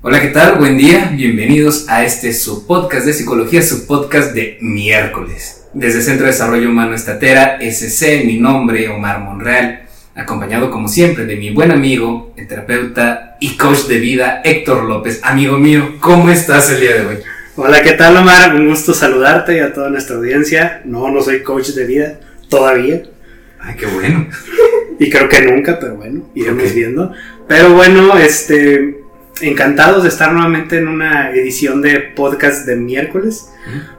Hola, ¿qué tal? Buen día. Bienvenidos a este su podcast de psicología, su podcast de miércoles. Desde Centro de Desarrollo Humano Estatera, SC, mi nombre, Omar Monreal, acompañado como siempre de mi buen amigo, el terapeuta y coach de vida, Héctor López. Amigo mío, ¿cómo estás el día de hoy? Hola, ¿qué tal Omar? Un gusto saludarte y a toda nuestra audiencia. No, no soy coach de vida, todavía. Ay, qué bueno. Y creo que nunca, pero bueno, iremos okay. viendo. Pero bueno, este, encantados de estar nuevamente en una edición de podcast de miércoles.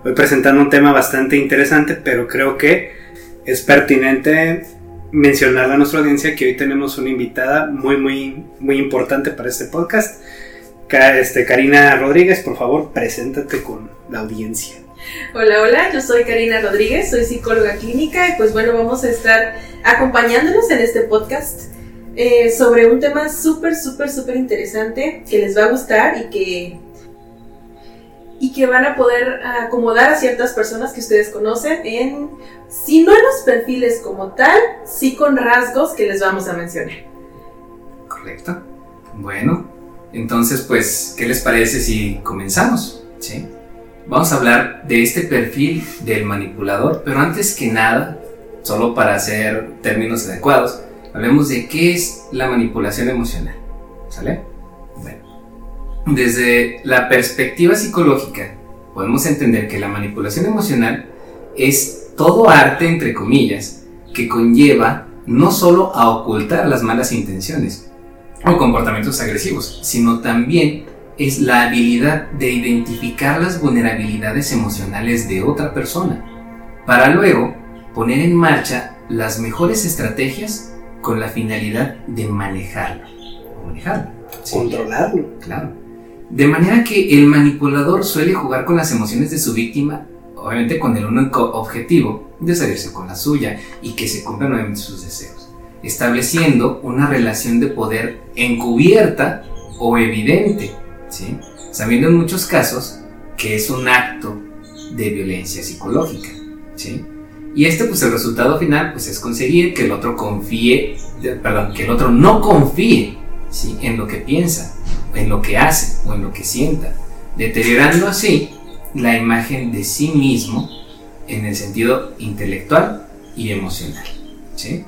Voy presentando un tema bastante interesante, pero creo que es pertinente mencionarle a nuestra audiencia que hoy tenemos una invitada muy, muy, muy importante para este podcast. Este, Karina Rodríguez, por favor, preséntate con la audiencia. Hola, hola, yo soy Karina Rodríguez, soy psicóloga clínica y pues bueno, vamos a estar acompañándonos en este podcast eh, sobre un tema súper, súper, súper interesante que les va a gustar y que, y que van a poder acomodar a ciertas personas que ustedes conocen en, si no en los perfiles como tal, sí con rasgos que les vamos a mencionar. Correcto. Bueno, entonces pues, ¿qué les parece si comenzamos? ¿Sí? Vamos a hablar de este perfil del manipulador, pero antes que nada, solo para hacer términos adecuados, hablemos de qué es la manipulación emocional. ¿Sale? Bueno, desde la perspectiva psicológica, podemos entender que la manipulación emocional es todo arte, entre comillas, que conlleva no solo a ocultar las malas intenciones o comportamientos agresivos, sino también es la habilidad de identificar las vulnerabilidades emocionales de otra persona, para luego poner en marcha las mejores estrategias con la finalidad de manejarlo. Manejarlo. Sí. Controlarlo. Claro. De manera que el manipulador suele jugar con las emociones de su víctima, obviamente con el único objetivo de salirse con la suya y que se cumplan nuevamente sus deseos, estableciendo una relación de poder encubierta o evidente ¿sí? sabiendo en muchos casos que es un acto de violencia psicológica. ¿sí? Y este, pues el resultado final pues, es conseguir que el otro confíe, perdón, que el otro no confíe ¿sí? en lo que piensa, en lo que hace o en lo que sienta, deteriorando así la imagen de sí mismo en el sentido intelectual y emocional. ¿sí?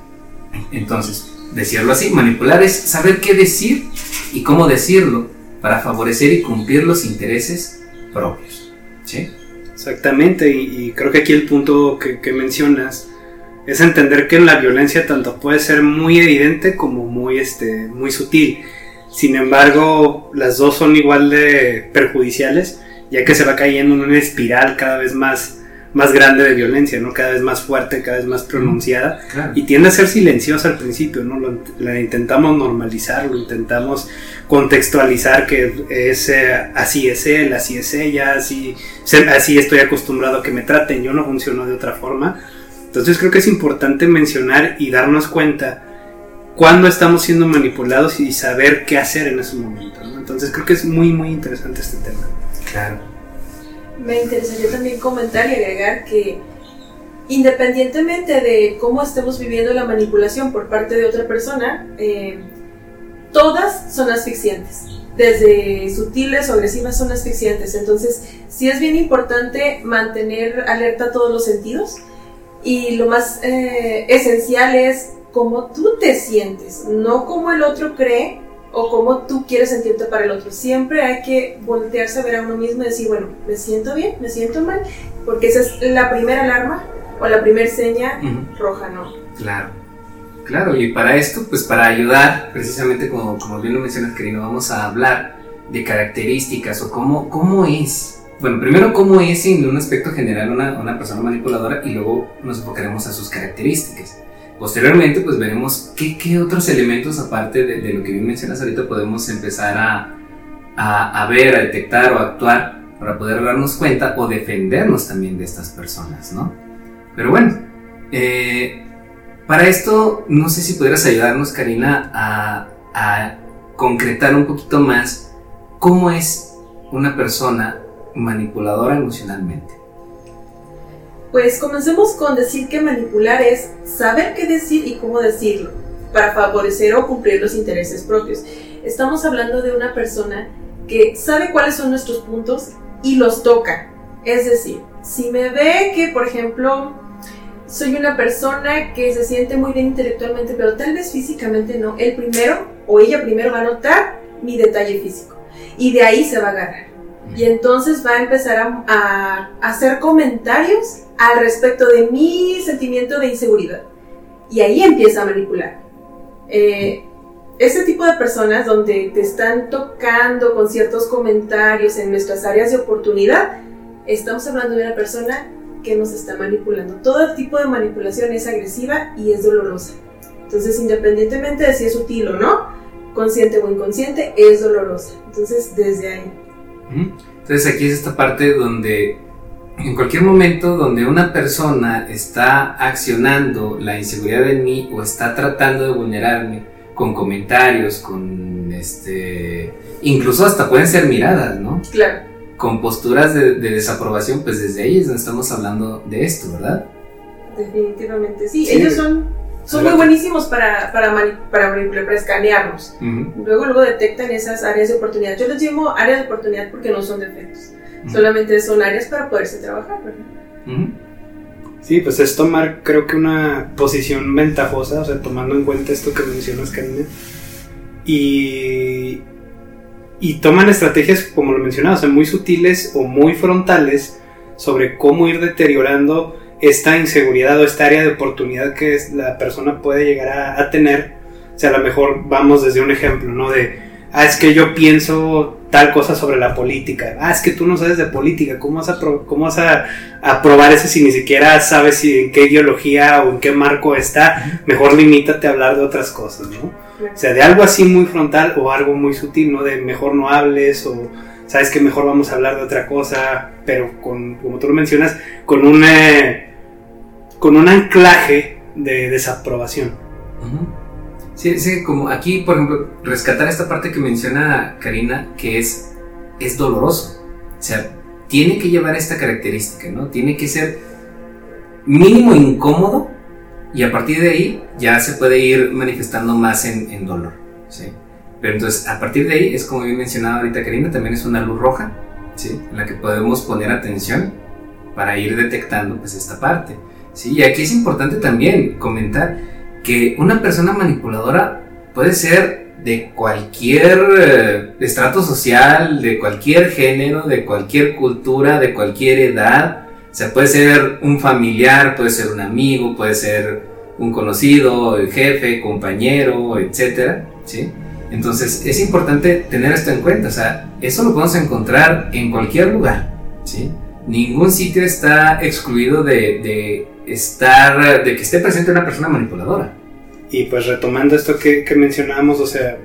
Entonces, decirlo así, manipular es saber qué decir y cómo decirlo para favorecer y cumplir los intereses propios. ¿Sí? Exactamente, y, creo que aquí el punto que, que, mencionas es entender que la violencia tanto puede ser muy evidente como muy, este, muy sutil. Sin embargo, las dos son igual de perjudiciales, ya que se va cayendo en una espiral cada vez más, más grande de violencia, ¿no? Cada vez más fuerte, cada vez más pronunciada. Claro. Y tiende a ser silenciosa al principio, ¿no? Lo, la intentamos normalizar, lo intentamos contextualizar que es eh, así es él, así es ella, así, así estoy acostumbrado a que me traten, yo no funciono de otra forma. Entonces creo que es importante mencionar y darnos cuenta cuándo estamos siendo manipulados y saber qué hacer en ese momento. ¿no? Entonces creo que es muy, muy interesante este tema. Claro. Me interesaría también comentar y agregar que independientemente de cómo estemos viviendo la manipulación por parte de otra persona, eh, todas son asfixiantes. Desde sutiles o agresivas son asfixiantes. Entonces, sí es bien importante mantener alerta todos los sentidos. Y lo más eh, esencial es cómo tú te sientes, no cómo el otro cree o cómo tú quieres sentirte para el otro. Siempre hay que voltearse a ver a uno mismo y decir, bueno, me siento bien, me siento mal, porque esa es la primera alarma o la primera seña uh -huh. roja, ¿no? Claro. Claro, y para esto, pues para ayudar, precisamente como, como bien lo mencionas, querido, vamos a hablar de características o cómo, cómo es. Bueno, primero cómo es en un aspecto general una, una persona manipuladora y luego nos enfocaremos a sus características. Posteriormente, pues veremos qué, qué otros elementos, aparte de, lo que bien mencionas ahorita, podemos empezar a, a, ver, a detectar o actuar para poder darnos cuenta o defendernos también de estas personas, ¿no? Pero bueno, eh, para esto, no sé si pudieras ayudarnos, Karina, a, concretar un poquito más cómo es una persona manipuladora emocionalmente. Pues comencemos con decir que manipular es saber qué decir y cómo decirlo, para favorecer o cumplir los intereses propios. Estamos hablando de una persona porque sabe cuáles son nuestros puntos y los toca. Es decir, si me ve que, por ejemplo, soy una persona que se siente muy bien intelectualmente, pero tal vez físicamente no, él primero o ella primero va a notar mi detalle físico y de ahí se va a agarrar. Y entonces va a empezar a, hacer comentarios al respecto de mi sentimiento de inseguridad. Y ahí empieza a manipular. Eh, ese tipo de personas donde te están tocando con ciertos comentarios en nuestras áreas de oportunidad, estamos hablando de una persona que nos está manipulando. Todo tipo de manipulación es agresiva y es dolorosa. Entonces, independientemente de si es sutil o no, consciente o inconsciente, es dolorosa. Entonces, desde ahí. Entonces, aquí es esta parte donde en cualquier momento donde una persona está accionando la inseguridad en mí o está tratando de vulnerarme con comentarios, con este, incluso hasta pueden ser miradas, ¿no? Claro con posturas de, desaprobación, pues desde ahí es donde estamos hablando de esto, ¿verdad? Definitivamente, sí. Ellos son, son muy buenísimos para, para, para, para escanearnos. Luego, luego detectan esas áreas de oportunidad. Yo les llamo áreas de oportunidad porque no son defectos. Solamente son áreas para poderse trabajar, ¿verdad? Sí, pues es tomar, creo que una posición ventajosa, o sea, tomando en cuenta esto que mencionas, Karina. Y y toman estrategias, como lo mencionaba, o muy sutiles o muy frontales sobre cómo ir deteriorando esta inseguridad o esta área de oportunidad que la persona puede llegar a, tener. O sea, a lo mejor vamos desde un ejemplo, ¿no? De, ah, es que yo pienso tal cosa sobre la política. Ah, es que tú no sabes de política. ¿Cómo vas a, cómo vas a, probar eso si ni siquiera sabes en qué ideología o en qué marco está? Mejor limítate a hablar de otras cosas, ¿no? O sea, de algo así muy frontal o algo muy sutil, ¿no? De mejor no hables o sabes que mejor vamos a hablar de otra cosa, pero con, como tú lo mencionas, con un, con un anclaje de desaprobación. Sí, sí, como aquí, por ejemplo, rescatar esta parte que menciona Karina, que es, es doloroso. O sea, tiene que llevar esta característica, ¿no? Tiene que ser mínimo incómodo y a partir de ahí ya se puede ir manifestando más en, dolor. ¿sí? Pero entonces, a partir de ahí, es como bien mencionado ahorita Karina, también es una luz roja, ¿sí? en la que podemos poner atención para ir detectando pues esta parte. ¿Sí? Y aquí es importante también comentar que una persona manipuladora puede ser de cualquier eh, estrato social, de cualquier género, de cualquier cultura, de cualquier edad, o sea, puede ser un familiar, puede ser un amigo, puede ser un conocido, el jefe, compañero, etcétera, ¿sí? Entonces, es importante tener esto en cuenta, o sea, eso lo podemos encontrar en cualquier lugar, ¿sí? Ningún sitio está excluido de, estar, de que esté presente una persona manipuladora. Y pues retomando esto que, que mencionábamos, o sea,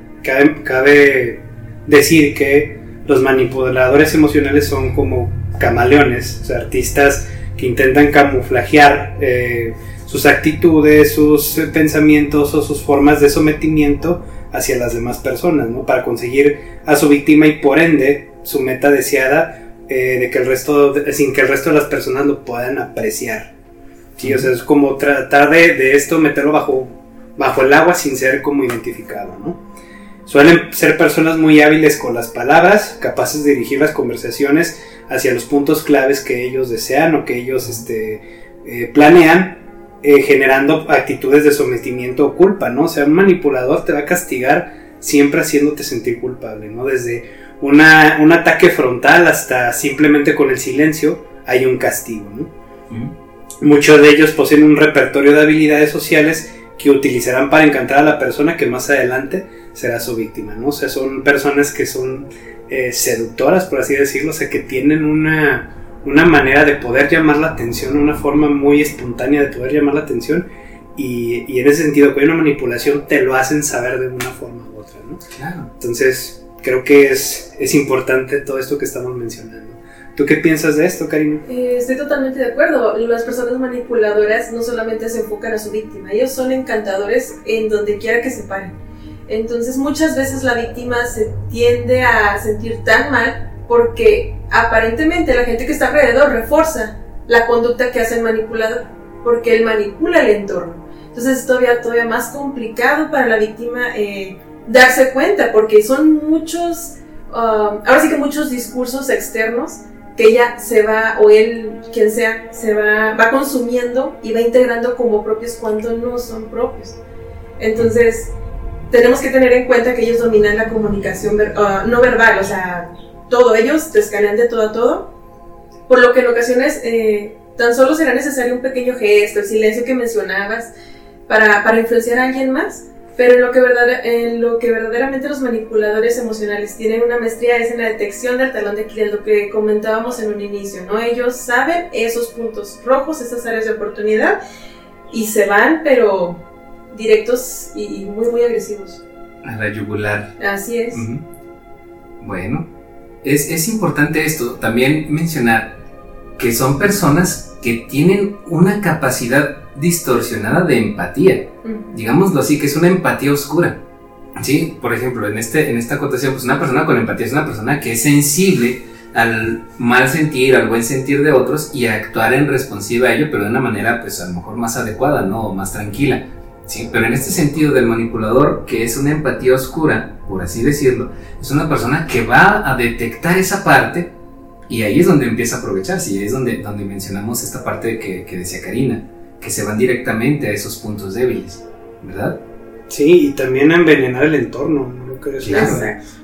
cabe, decir que los manipuladores emocionales son como camaleones, o artistas que intentan camuflajear eh, sus actitudes, sus pensamientos o sus formas de sometimiento hacia las demás personas, ¿no? Para conseguir a su víctima y por ende su meta deseada eh, de que el resto, sin que el resto de las personas lo puedan apreciar. Sí, o sea, es como tratar de, de, esto meterlo bajo, bajo el agua sin ser como identificado, ¿no? Suelen ser personas muy hábiles con las palabras, capaces de dirigir las conversaciones hacia los puntos claves que ellos desean o que ellos este, eh, planean, eh, generando actitudes de sometimiento o culpa, ¿no? O sea, un manipulador te va a castigar siempre haciéndote sentir culpable, ¿no? Desde una, un ataque frontal hasta simplemente con el silencio hay un castigo, ¿no? Muchos de ellos poseen un repertorio de habilidades sociales que utilizarán para encantar a la persona que más adelante será su víctima, ¿no? O sea, son personas que son eh, seductoras, por así decirlo, o sea, que tienen una, una manera de poder llamar la atención, una forma muy espontánea de poder llamar la atención y, y en ese sentido, con una manipulación te lo hacen saber de una forma u otra, ¿no? Claro. Entonces, creo que es, es importante todo esto que estamos mencionando. ¿Tú qué piensas de esto, Karina? Eh, estoy totalmente de acuerdo. Las personas manipuladoras no solamente se enfocan a su víctima, ellos son encantadores en donde quiera que se paren. Entonces muchas veces la víctima se tiende a sentir tan mal porque aparentemente la gente que está alrededor refuerza la conducta que hace el manipulador, porque él manipula el entorno. Entonces es todavía, todavía más complicado para la víctima eh, darse cuenta, porque son muchos um, ahora sí que muchos discursos externos que ella se va, o él, quien sea, se va, va consumiendo y va integrando como propios cuando no son propios. Entonces, tenemos que tener en cuenta que ellos dominan la comunicación uh, no verbal, o sea, todo, ellos te escanean de todo a todo, por lo que en ocasiones eh, tan solo será necesario un pequeño gesto, el silencio que mencionabas, para, para influenciar a alguien más, pero en lo, que en lo que verdaderamente los manipuladores emocionales tienen una maestría es en la detección del talón de Aquiles, lo que comentábamos en un inicio, ¿no? Ellos saben esos puntos rojos, esas áreas de oportunidad, y se van, pero directos y, muy, muy agresivos. A la yugular. Así es. Bueno, es, es importante esto, también mencionar que son personas que tienen una capacidad distorsionada de empatía. Digámoslo así, que es una empatía oscura. Sí, por ejemplo, en, este, en esta acotación, pues una persona con empatía es una persona que es sensible al mal sentir, al buen sentir de otros y a actuar en responsiva a ello, pero de una manera, pues a lo mejor más adecuada, ¿no? más tranquila. Sí, pero en este sentido del manipulador, que es una empatía oscura, por así decirlo, es una persona que va a detectar esa parte y ahí es donde empieza a aprovecharse y ahí es donde, donde mencionamos esta parte que, que decía Karina que se van directamente a esos puntos débiles, ¿verdad? Sí, y también a envenenar el entorno, ¿no?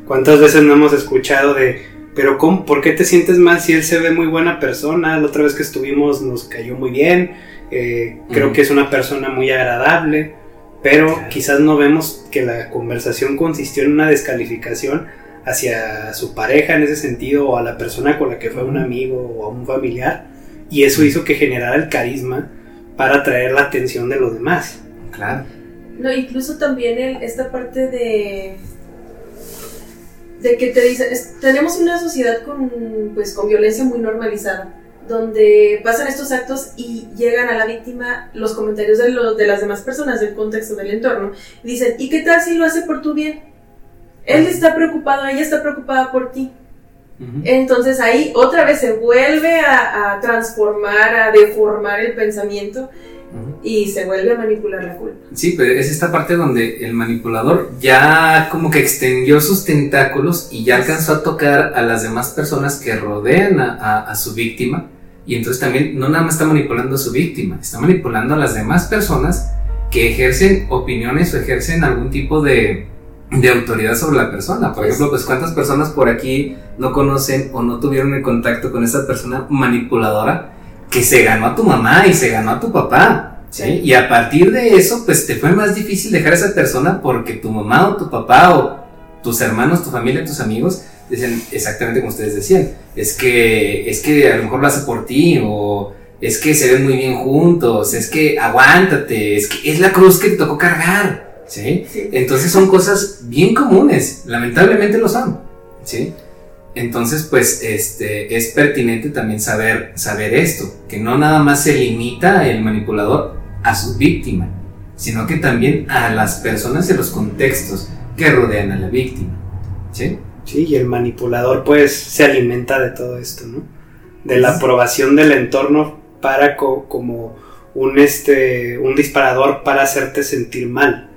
¿Cuántas veces no hemos escuchado de, pero cómo, ¿por qué te sientes mal si él se ve muy buena persona? La otra vez que estuvimos nos cayó muy bien, eh, creo que es una persona muy agradable, pero quizás no vemos que la conversación consistió en una descalificación hacia su pareja en ese sentido o a la persona con la que fue un amigo o a un familiar y eso hizo que generara el carisma para atraer la atención de los demás. Claro. No, incluso también esta parte de de que te dicen, tenemos una sociedad con, pues, con violencia muy normalizada, donde pasan estos actos y llegan a la víctima los comentarios de, de las demás personas del contexto del entorno. Y dicen, ¿y qué tal si lo hace por tu bien? Él está preocupado, ella está preocupada por ti. Entonces ahí otra vez se vuelve a, transformar, a deformar el pensamiento y se vuelve a manipular la culpa. Sí, pero es esta parte donde el manipulador ya como que extendió sus tentáculos y ya alcanzó a tocar a las demás personas que rodean a, su víctima. Y entonces también no nada más está manipulando a su víctima, está manipulando a las demás personas que ejercen opiniones o ejercen algún tipo de, de autoridad sobre la persona. Por ejemplo, pues cuántas personas por aquí no conocen o no tuvieron el contacto con esa persona manipuladora que se ganó a tu mamá y se ganó a tu papá. ¿sí? Y a partir de eso, pues te fue más difícil dejar a esa persona porque tu mamá o tu papá o tus hermanos, tu familia, tus amigos dicen exactamente como ustedes decían. Es que, es que a lo mejor lo hace por ti o es que se ven muy bien juntos, es que aguántate, es que es la cruz que te tocó cargar. ¿Sí? Entonces son cosas bien comunes, lamentablemente lo son, ¿sí? Entonces, pues, este, es pertinente también saber, saber esto, que no nada más se limita el manipulador a su víctima, sino que también a las personas y los contextos que rodean a la víctima, ¿sí? Sí, y el manipulador, pues, se alimenta de todo esto, ¿no? De la aprobación del entorno para como un, este, un disparador para hacerte sentir mal.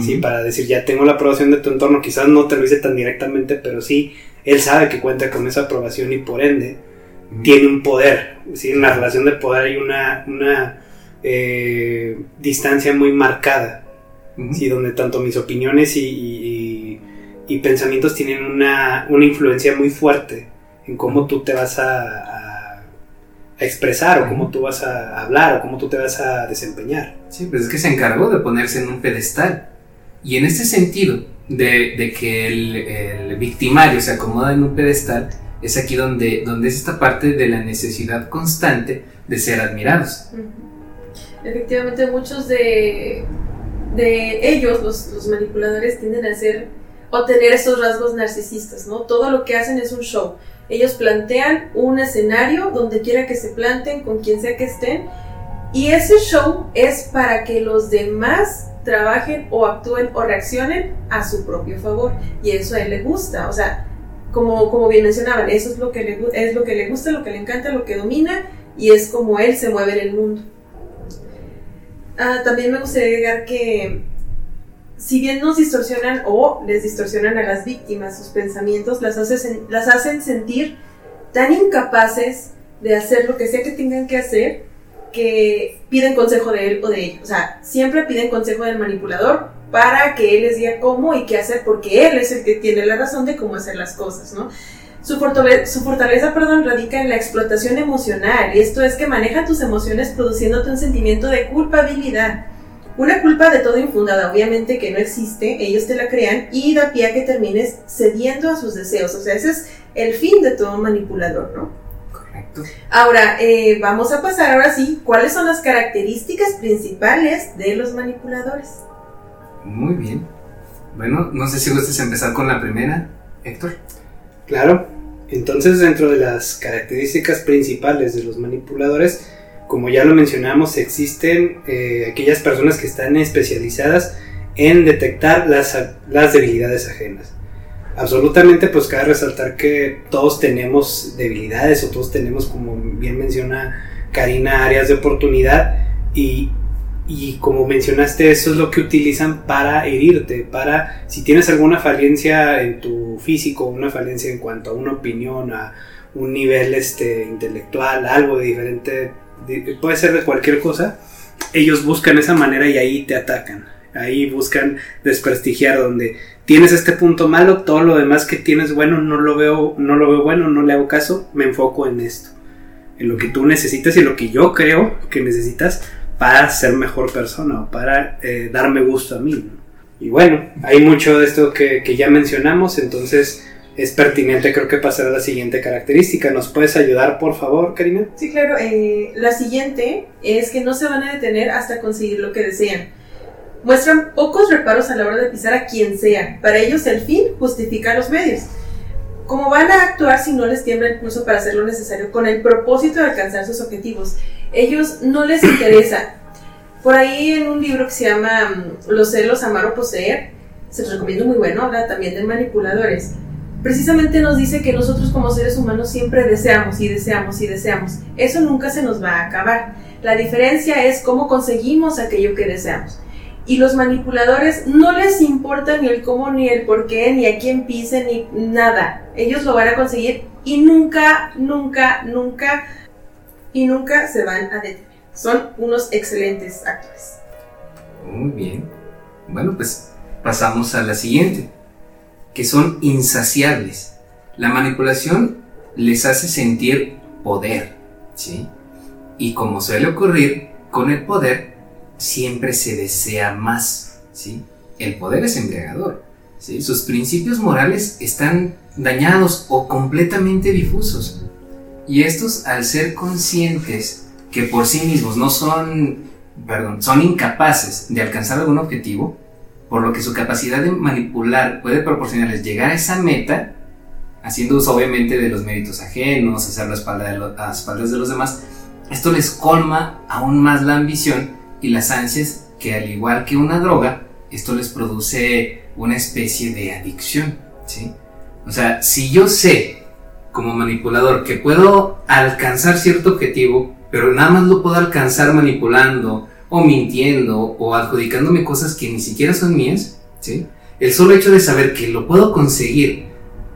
¿Sí? Para decir, ya tengo la aprobación de tu entorno, quizás no te lo dice tan directamente, pero sí, él sabe que cuenta con esa aprobación y por ende tiene un poder, ¿sí? En la relación de poder hay una, una eh, distancia muy marcada, ¿sí? Donde tanto mis opiniones y, y, pensamientos tienen una, una, influencia muy fuerte en cómo tú te vas a, a expresar o cómo tú vas a hablar o cómo tú te vas a desempeñar. Sí, pues es que se encargó de ponerse en un pedestal. Y en este sentido, de, que el, victimario se acomoda en un pedestal, es aquí donde, donde es esta parte de la necesidad constante de ser admirados. Efectivamente, muchos de, de ellos, los, manipuladores, tienden a ser o tener estos rasgos narcisistas, ¿no? Todo lo que hacen es un show. Ellos plantean un escenario donde quiera que se planten, con quien sea que estén, y ese show es para que los demás trabajen o actúen o reaccionen a su propio favor. Y eso a él le gusta. O sea, como, como bien mencionaban, eso es lo, que le, es lo que le gusta, lo que le encanta, lo que domina y es como él se mueve en el mundo. Ah, también me gustaría agregar que si bien nos distorsionan o les distorsionan a las víctimas sus pensamientos, las, las hacen sentir tan incapaces de hacer lo que sea que tengan que hacer que piden consejo de él o de ella. O sea, siempre piden consejo del manipulador para que él les diga cómo y qué hacer, porque él es el que tiene la razón de cómo hacer las cosas, ¿no? Su fortaleza, su fortaleza perdón, radica en la explotación emocional, y esto es que maneja tus emociones produciéndote un sentimiento de culpabilidad. Una culpa de todo infundada, obviamente que no existe, ellos te la crean y da pie a que termines cediendo a sus deseos. O sea, ese es el fin de todo manipulador, ¿no? Correcto. Ahora, eh, vamos a pasar ahora sí, ¿cuáles son las características principales de los manipuladores? Muy bien. Bueno, no sé si gustes empezar con la primera, Héctor. Claro. Entonces, dentro de las características principales de los manipuladores, como ya lo mencionamos, existen eh, aquellas personas que están especializadas en detectar las, las debilidades ajenas. Absolutamente, pues cabe resaltar que todos tenemos debilidades o todos tenemos, como bien menciona Karina, áreas de oportunidad y, y como mencionaste, eso es lo que utilizan para herirte, para si tienes alguna falencia en tu físico, una falencia en cuanto a una opinión, a un nivel este, intelectual, algo de diferente puede ser de cualquier cosa, ellos buscan esa manera y ahí te atacan. Ahí buscan desprestigiar donde tienes este punto malo, todo lo demás que tienes bueno no lo veo, no lo veo bueno, no le hago caso, me enfoco en esto, en lo que tú necesitas y lo que yo creo que necesitas para ser mejor persona o para eh, darme gusto a mí. Y bueno, hay mucho de esto que, ya mencionamos, entonces es pertinente creo que pasar a la siguiente característica. ¿Nos puedes ayudar, por favor, Karina? Sí, claro. Eh, la siguiente es que no se van a detener hasta conseguir lo que desean. Muestran pocos reparos a la hora de pisar a quien sea. Para ellos el fin justifica los medios. ¿Cómo van a actuar si no les tiembla el pulso para hacer lo necesario con el propósito de alcanzar sus objetivos? Ellos no les interesa. Por ahí en un libro que se llama mm, Los celos, amar o poseer, se los recomiendo muy bueno, habla también de manipuladores precisamente nos dice que nosotros como seres humanos siempre deseamos y deseamos y deseamos. Eso nunca se nos va a acabar. La diferencia es cómo conseguimos aquello que deseamos. Y los manipuladores no les importa ni el cómo, ni el por qué, ni a quién pisen, ni nada. Ellos lo van a conseguir y nunca, nunca, nunca, y nunca se van a detener. Son unos excelentes actores. Muy bien. Bueno, pues pasamos a la siguiente que son insaciables. La manipulación les hace sentir poder, ¿sí? Y como suele ocurrir, con el poder siempre se desea más, ¿sí? El poder es embriagador, ¿sí? Sus principios morales están dañados o completamente difusos. Y estos, al ser conscientes que por sí mismos no son, perdón, son incapaces de alcanzar algún objetivo, por lo que su capacidad de manipular puede proporcionarles llegar a esa meta, haciendo uso obviamente de los méritos ajenos, hacer la espalda de a las espaldas de los demás, esto les colma aún más la ambición y las ansias que al igual que una droga, esto les produce una especie de adicción, ¿sí? O sea, si yo sé como manipulador que puedo alcanzar cierto objetivo, pero nada más lo puedo alcanzar manipulando, o mintiendo o adjudicándome cosas que ni siquiera son mías, ¿sí? El solo hecho de saber que lo puedo conseguir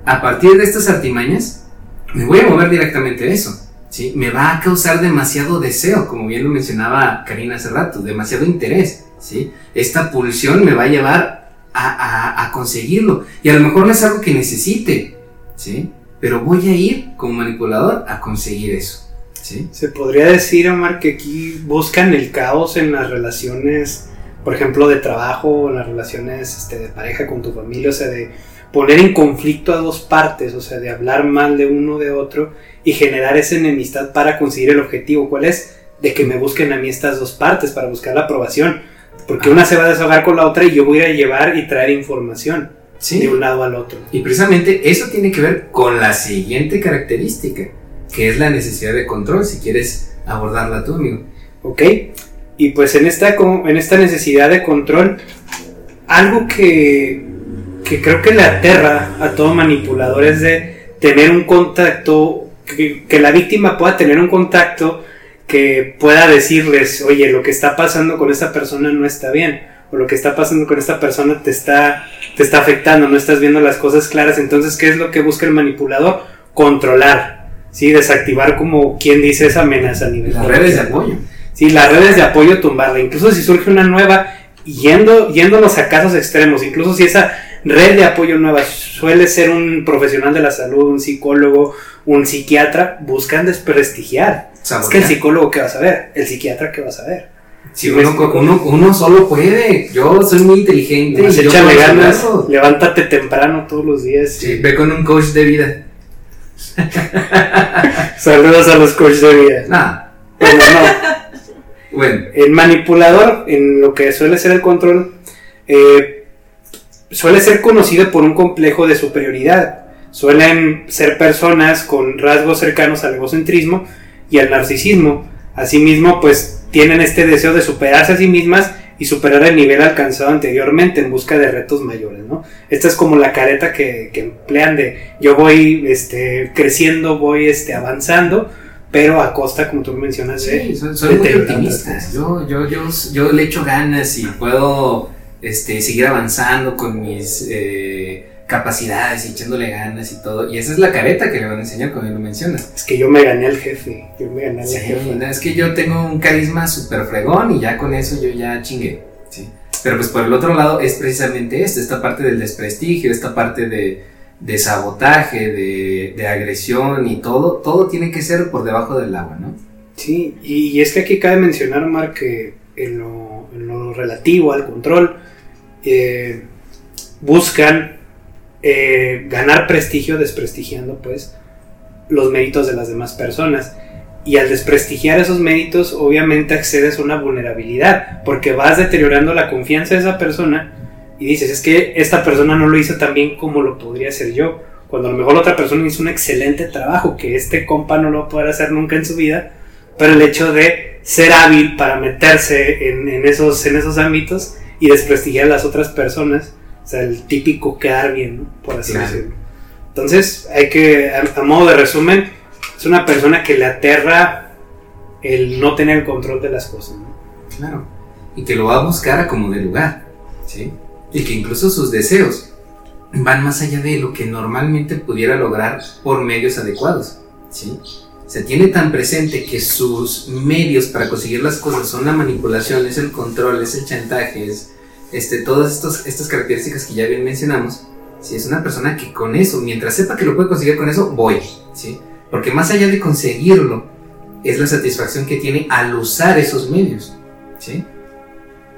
a partir de estas artimañas, me voy a mover directamente a eso, ¿sí? Me va a causar demasiado deseo, como bien lo mencionaba Karina hace rato, demasiado interés, ¿sí? Esta pulsión me va a llevar a, a conseguirlo y a lo mejor no es algo que necesite, ¿sí? Pero voy a ir como manipulador a conseguir eso. Se podría decir, Omar, que aquí buscan el caos en las relaciones, por ejemplo, de trabajo, en las relaciones este, de pareja con tu familia, o sea, de poner en conflicto a dos partes, o sea, de hablar mal de uno de otro y generar esa enemistad para conseguir el objetivo. ¿Cuál es? De que me busquen a mí estas dos partes para buscar la aprobación. Porque una se va a desahogar con la otra y yo voy a llevar y traer información de un lado al otro. Y precisamente eso tiene que ver con la siguiente característica que es la necesidad de control, si quieres abordarla tú, amigo. Ok, y pues en esta, en esta necesidad de control, algo que, que creo que le aterra a todo manipulador es de tener un contacto, que, que la víctima pueda tener un contacto que pueda decirles, oye, lo que está pasando con esta persona no está bien. o lo que está pasando con esta persona te está, te está afectando, no estás viendo las cosas claras. Entonces, ¿qué es lo que busca el manipulador? Controlar, ¿sí? Desactivar como quien dice esa amenaza a nivel. Las redes de apoyo. Sí, las redes de apoyo tumbarla. Incluso si surge una nueva, yendo, yéndonos a casos extremos, incluso si esa red de apoyo nueva suele ser un profesional de la salud, un psicólogo, un psiquiatra, buscan desprestigiar. Es que el psicólogo, ¿qué va a saber? El psiquiatra, ¿qué va a saber? Si uno, uno, solo puede, yo soy muy inteligente. Pues ganas, levántate temprano todos los días. Sí, ve con un coach de vida. Saludos a los coaches de vida. No. Bueno, no. bueno. El manipulador, en lo que suele ser el control, eh, suele ser conocido por un complejo de superioridad. Suelen ser personas con rasgos cercanos al egocentrismo y al narcisismo. Asimismo, pues tienen este deseo de superarse a sí mismas y superar el nivel alcanzado anteriormente en busca de retos mayores, ¿no? Esta es como la careta que, emplean de yo voy este, creciendo, voy este, avanzando, pero a costa, como tú mencionas, sí, soy, muy optimista. Yo, yo, yo, yo le echo ganas y puedo este, seguir avanzando con mis eh, capacidades y echándole ganas y todo. Y esa es la careta que le van a enseñar cuando lo mencionas. Es que yo me gané al jefe. Yo me gané al jefe. es que yo tengo un carisma súper fregón y ya con eso yo ya chingué. ¿sí? Pero pues por el otro lado es precisamente esto, esta parte del desprestigio, esta parte de, de sabotaje, de, de, agresión y todo, todo tiene que ser por debajo del agua, ¿no? Sí, y, es que aquí cabe mencionar, Omar, que en lo, en lo relativo al control, buscan eh, ganar prestigio desprestigiando pues los méritos de las demás personas. Y al desprestigiar esos méritos, obviamente accedes a una vulnerabilidad, porque vas deteriorando la confianza de esa persona y dices, es que esta persona no lo hizo tan bien como lo podría hacer yo, cuando a lo mejor la otra persona hizo un excelente trabajo, que este compa no lo va hacer nunca en su vida, pero el hecho de ser hábil para meterse en, esos, en esos ámbitos y desprestigiar a las otras personas, o sea, el típico quedar bien, ¿no? Por así decirlo. Entonces, hay que, a, modo de resumen, es una persona que le aterra el no tener control de las cosas, ¿no? Claro. Y que lo va a buscar a como de lugar, ¿sí? Y que incluso sus deseos van más allá de lo que normalmente pudiera lograr por medios adecuados, ¿sí? Se tiene tan presente que sus medios para conseguir las cosas son la manipulación, es el control, es el chantaje, es este, todas estos, estas características que ya bien mencionamos. Si es una persona que con eso, mientras sepa que lo puede conseguir con eso, voy. ¿sí? Porque más allá de conseguirlo, es la satisfacción que tiene al usar esos medios. ¿sí?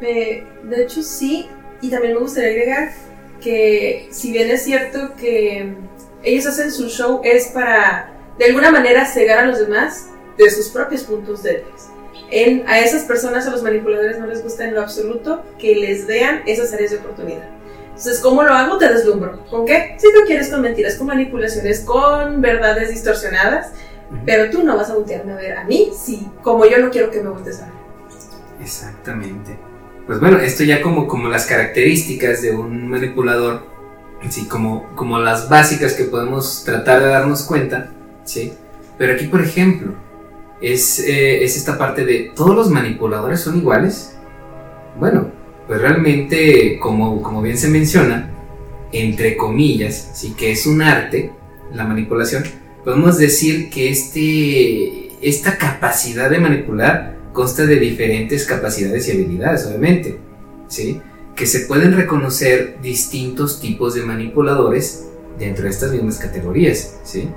de hecho, sí. Y también me gustaría agregar que si bien es cierto que ellos hacen su show es para de alguna manera cegar a los demás de sus propios puntos débiles. En, a esas personas, a los manipuladores, no les gusta en lo absoluto que les vean esas áreas de oportunidad. Entonces, ¿cómo lo hago? Te deslumbro. ¿Con qué? Si tú quieres con mentiras, con manipulaciones, con verdades distorsionadas, pero tú no vas a voltearme a ver a mí si, como yo no quiero que me voltees a ver. Exactamente. Pues bueno, esto ya como, como las características de un manipulador, así como, como las básicas que podemos tratar de darnos cuenta ¿sí? Pero aquí, por ejemplo, es, eh, es esta parte de, ¿todos los manipuladores son iguales? Bueno, pues realmente, como, como bien se menciona, entre comillas, sí que es un arte, la manipulación, podemos decir que este, esta capacidad de manipular consta de diferentes capacidades y habilidades, obviamente, ¿sí? que se pueden reconocer distintos tipos de manipuladores dentro de estas mismas categorías, ¿sí?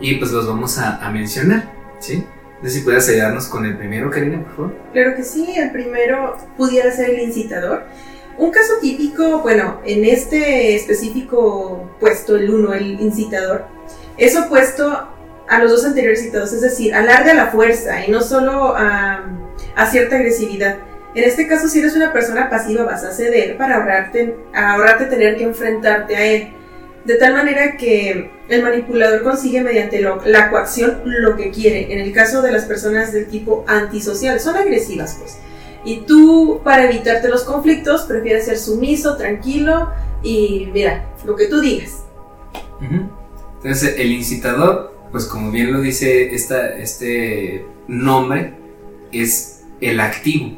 Y pues los vamos a, mencionar, ¿sí? No sé si puedes ayudarnos con el primero, Karina, por favor. Claro que sí, el primero pudiera ser el incitador. Un caso típico, bueno, en este específico puesto, el uno, el incitador, es opuesto a los dos anteriores citados, es decir, alarga la fuerza y no solo a, a cierta agresividad. En este caso, si eres una persona pasiva, vas a ceder para ahorrarte, ahorrarte tener que enfrentarte a él de tal manera que el manipulador consigue mediante la coacción lo que quiere. En el caso de las personas del tipo antisocial, son agresivas pues. Y tú, para evitarte los conflictos, prefieres ser sumiso, tranquilo y mira, lo que tú digas. Entonces, el incitador, pues como bien lo dice esta, este nombre, es el activo,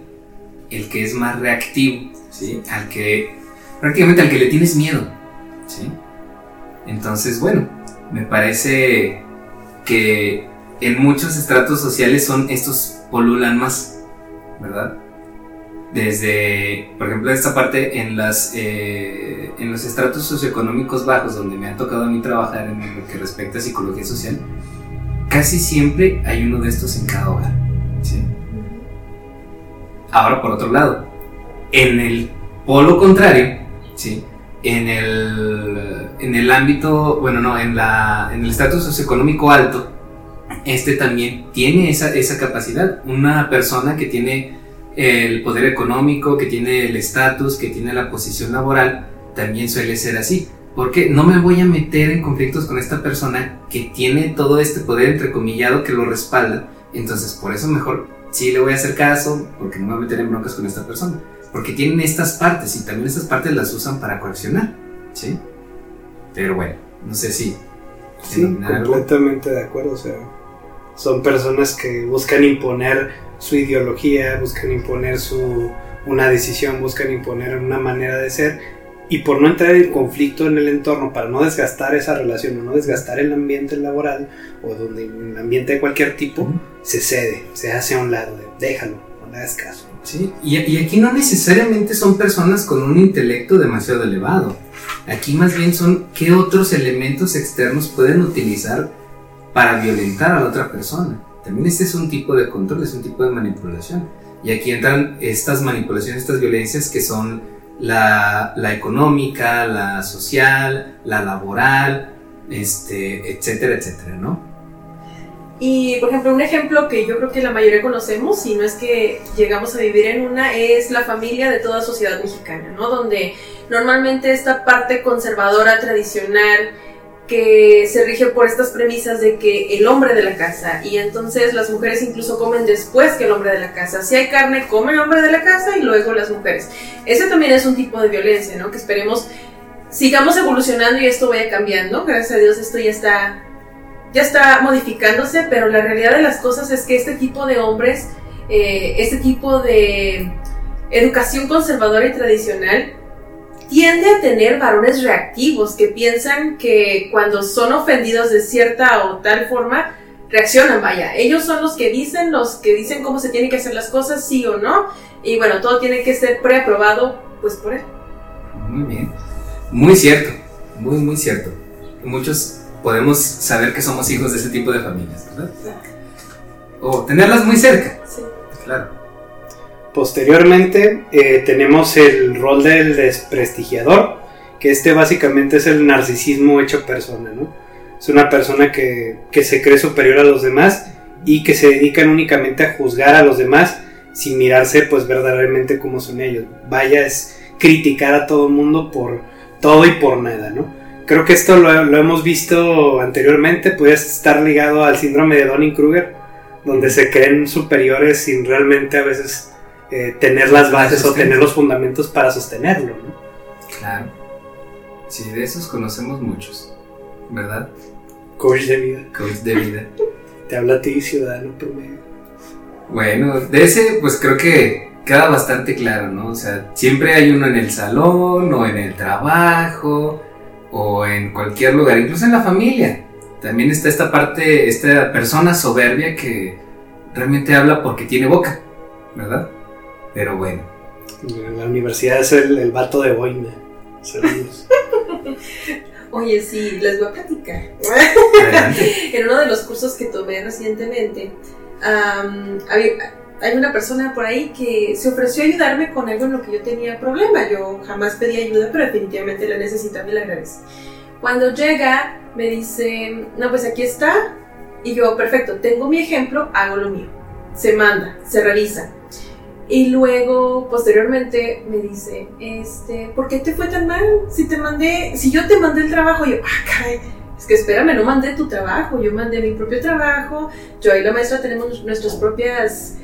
el que es más reactivo. ¿sí? Al que, prácticamente al que le tienes miedo, ¿sí? Entonces, bueno, me parece que en muchos estratos sociales son estos polulan más, ¿verdad? Desde, por ejemplo, esta parte en, las, eh, en los estratos socioeconómicos bajos, donde me ha tocado a mí trabajar en lo que respecta a psicología social, casi siempre hay uno de estos en cada hogar. ¿sí? Ahora, por otro lado, en el polo contrario, ¿sí? en, el, en el ámbito, bueno, no, en, la, en el estatus socioeconómico alto, este también tiene esa, esa capacidad. Una persona que tiene el poder económico, que tiene el estatus, que tiene la posición laboral, también suele ser así. Porque no me voy a meter en conflictos con esta persona que tiene todo este poder entrecomillado que lo respalda. Entonces, por eso mejor sí le voy a hacer caso, porque no me voy a meter en broncas con esta persona. Porque tienen estas partes y también estas partes las usan para coaccionar. ¿Sí? Pero bueno, no sé si. Sí, completamente de acuerdo. O sea, son personas que buscan imponer su ideología, buscan imponer su, una decisión, buscan imponer una manera de ser y por no entrar en conflicto en el entorno, para no desgastar esa relación o no desgastar el ambiente laboral o donde el ambiente de cualquier tipo, se cede, se hace a un lado, déjalo, no le hagas caso. Sí, y, aquí no necesariamente son personas con un intelecto demasiado elevado. Aquí más bien son qué otros elementos externos pueden utilizar para violentar a la otra persona. También este es un tipo de control, es un tipo de manipulación. Y aquí entran estas manipulaciones, estas violencias que son la, la económica, la social, la laboral, este, etcétera, etcétera, ¿no? Y, por ejemplo, un ejemplo que yo creo que la mayoría conocemos, si no es que llegamos a vivir en una, es la familia de toda sociedad mexicana, ¿no? Donde normalmente esta parte conservadora, tradicional, que se rige por estas premisas de que el hombre de la casa y entonces las mujeres incluso comen después que el hombre de la casa. Si hay carne, come el hombre de la casa y luego las mujeres. Ese también es un tipo de violencia, ¿no? Que esperemos sigamos evolucionando y esto vaya cambiando. Gracias a Dios esto ya está ya está modificándose, pero la realidad de las cosas es que este tipo de hombres, eh, este tipo de educación conservadora y tradicional tiende a tener varones reactivos que piensan que cuando son ofendidos de cierta o tal forma, reaccionan, vaya. Ellos son los que dicen, los que dicen cómo se tienen que hacer las cosas, sí o no. Y bueno, todo tiene que ser preaprobado, pues por él. Muy bien. Muy cierto. Muy, muy cierto. Muchos podemos saber que somos hijos de ese tipo de familias, ¿verdad? O tenerlas muy cerca. Sí. Claro. Posteriormente eh, tenemos el rol del desprestigiador, que este básicamente es el narcisismo hecho persona, ¿no? Es una persona que, se cree superior a los demás y que se dedican únicamente a juzgar a los demás sin mirarse pues verdaderamente como son ellos. Vaya es criticar a todo el mundo por todo y por nada, ¿no? Creo que esto lo, lo hemos visto anteriormente, puede estar ligado al síndrome de Donning-Kruger, donde se creen superiores sin realmente a veces eh, tener las bases o tener los fundamentos para sostenerlo. ¿no? Claro. Sí, de esos conocemos muchos, ¿verdad? Coach de vida. Coach de vida. Te habla a ti, ciudadano promedio. Bueno, de ese pues creo que queda bastante claro, ¿no? O sea, siempre hay uno en el salón o en el trabajo o en cualquier lugar, incluso en la familia. También está esta parte, esta persona soberbia que realmente habla porque tiene boca, ¿verdad? Pero bueno. En la universidad es el, el vato de boina. Saludos. Oye, sí, les voy a platicar. en uno de los cursos que tomé recientemente, hay una persona por ahí que se ofreció a ayudarme con algo en lo que yo tenía problema. Yo jamás pedí ayuda, pero definitivamente la necesitaba y la agradezco. Cuando llega, me dice, no, pues aquí está. Y yo, perfecto, tengo mi ejemplo, hago lo mío. Se manda, se revisa y luego, posteriormente, me dice, este, ¿por qué te fue tan mal? Si te mandé, si yo te mandé el trabajo, yo, ah, caray, es que espérame, no mandé tu trabajo, yo mandé mi propio trabajo, yo y la maestra tenemos nuestras propias,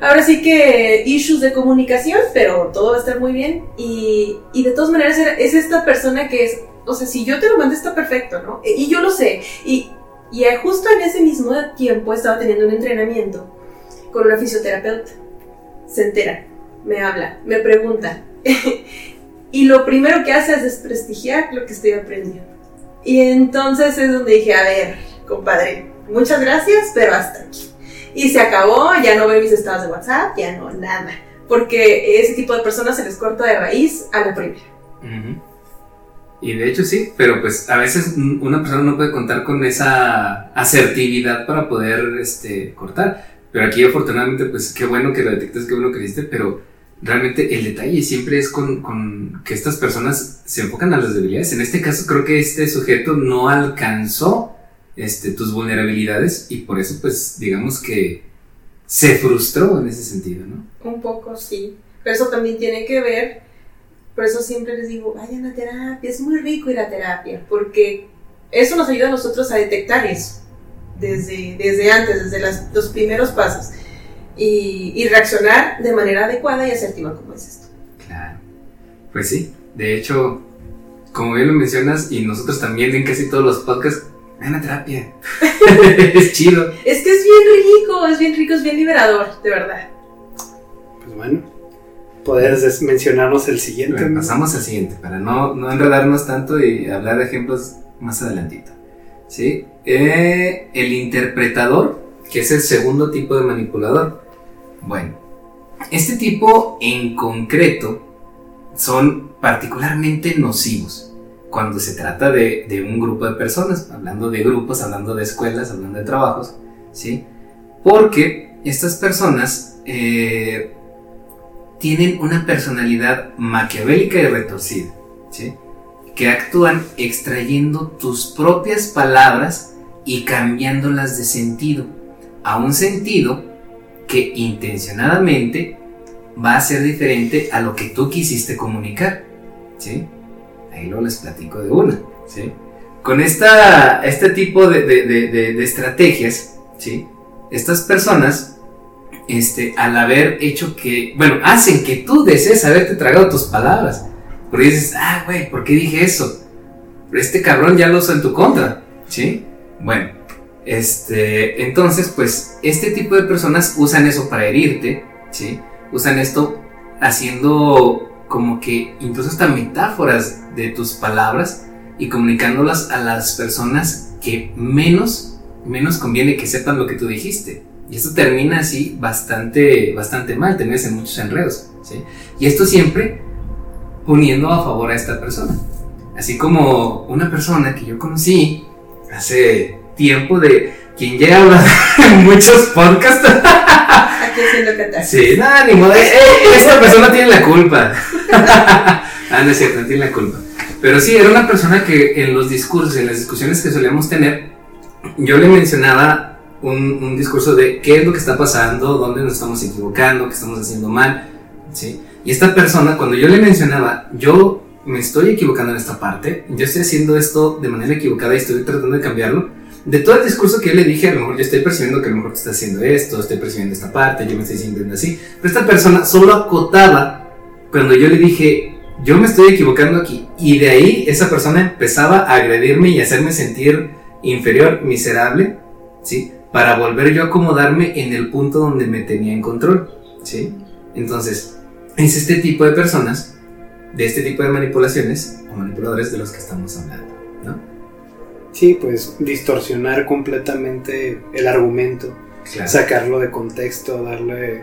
ahora sí que issues de comunicación, pero todo va a estar muy bien. Y, y de todas maneras, es esta persona que es, o sea, si yo te lo mandé está perfecto, ¿no? Y yo lo sé. Y, y justo en ese mismo tiempo estaba teniendo un entrenamiento con una fisioterapeuta se entera, me habla, me pregunta, y lo primero que hace es desprestigiar lo que estoy aprendiendo. Y entonces es donde dije, a ver, compadre, muchas gracias, pero hasta aquí. Y se acabó, ya no veo mis estados de WhatsApp, ya no, nada. Porque ese tipo de personas se les corta de raíz a la primera. Y de hecho sí, pero pues a veces una persona no puede contar con esa asertividad para poder este, cortar. Pero aquí afortunadamente, pues qué bueno que lo detectas, qué bueno que lo pero realmente el detalle siempre es con, con, que estas personas se enfocan a las debilidades. En este caso creo que este sujeto no alcanzó este, tus vulnerabilidades y por eso pues digamos que se frustró en ese sentido, ¿no? Un poco, sí. Pero eso también tiene que ver, por eso siempre les digo, vayan a terapia, es muy rico ir a terapia, porque eso nos ayuda a nosotros a detectar eso desde, desde antes, desde los primeros pasos y, reaccionar de manera adecuada y asertiva como es esto. Claro, pues sí, de hecho, como bien lo mencionas y nosotros también en casi todos los podcasts, ven a terapia. es chido. Es que es bien rico, es bien rico, es bien liberador, de verdad. Pues bueno, ¿puedes mencionarnos el siguiente? pasamos al siguiente, para no, no enredarnos tanto y hablar de ejemplos más adelantito. ¿Sí? Eh, el interpretador, que es el segundo tipo de manipulador. Bueno, este tipo en concreto son particularmente nocivos cuando se trata de, un grupo de personas, hablando de grupos, hablando de escuelas, hablando de trabajos, ¿sí? Porque estas personas eh, tienen una personalidad maquiavélica y retorcida, ¿sí? Que actúan extrayendo tus propias palabras y cambiándolas de sentido, a un sentido que intencionadamente va a ser diferente a lo que tú quisiste comunicar. ¿Sí? Ahí lo les platico de una. ¿Sí? Con esta, este tipo de, estrategias, ¿sí? Estas personas, este, al haber hecho que, bueno, hacen que tú desees haberte tragado tus palabras. Porque dices, ah, güey, ¿por qué dije eso? Este cabrón ya lo usó en tu contra, ¿sí? Bueno, este, entonces, pues, este tipo de personas usan eso para herirte, ¿sí? Usan esto haciendo como que incluso hasta metáforas de tus palabras y comunicándolas a las personas que menos, menos conviene que sepan lo que tú dijiste. Y esto termina así bastante, bastante mal, terminas en muchos enredos, ¿sí? Y esto siempre poniendo a favor a esta persona. Así como una persona que yo conocí hace tiempo de quien llega a hablar en muchos podcasts. Aquí haciendo catarsis. Sí, nada, ni modo. Eh, eh, esta persona tiene la culpa. ah, no es cierto, no tiene la culpa. Pero sí, era una persona que en los discursos, en las discusiones que solíamos tener, yo le mencionaba un, un discurso de qué es lo que está pasando, dónde nos estamos equivocando, qué estamos haciendo mal. ¿sí? Y esta persona, cuando yo le mencionaba, yo me estoy equivocando en esta parte, yo estoy haciendo esto de manera equivocada y estoy tratando de cambiarlo, de todo el discurso que yo le dije, a lo mejor yo estoy percibiendo que a lo mejor te está haciendo esto, estoy percibiendo esta parte, yo me estoy sintiendo así. Pero esta persona solo acotaba cuando yo le dije, yo me estoy equivocando aquí. Y de ahí esa persona empezaba a agredirme y hacerme sentir inferior, miserable, ¿sí? Para volver yo a acomodarme en el punto donde me tenía en control, ¿sí? Entonces, es este tipo de personas, de este tipo de manipulaciones o manipuladores de los que estamos hablando. Sí, pues distorsionar completamente el argumento, sacarlo de contexto, darle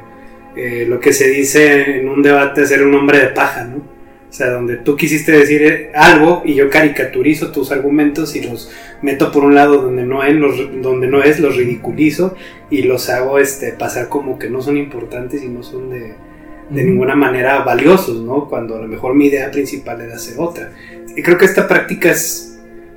eh, lo que se dice en un debate, ser un hombre de paja, ¿no? O sea, donde tú quisiste decir algo y yo caricaturizo tus argumentos y los meto por un lado donde no es, los, donde no es los ridiculizo y los hago este, pasar como que no son importantes y no son de, de ninguna manera valiosos, ¿no? Cuando a lo mejor mi idea principal era hacer otra. Y creo que esta práctica es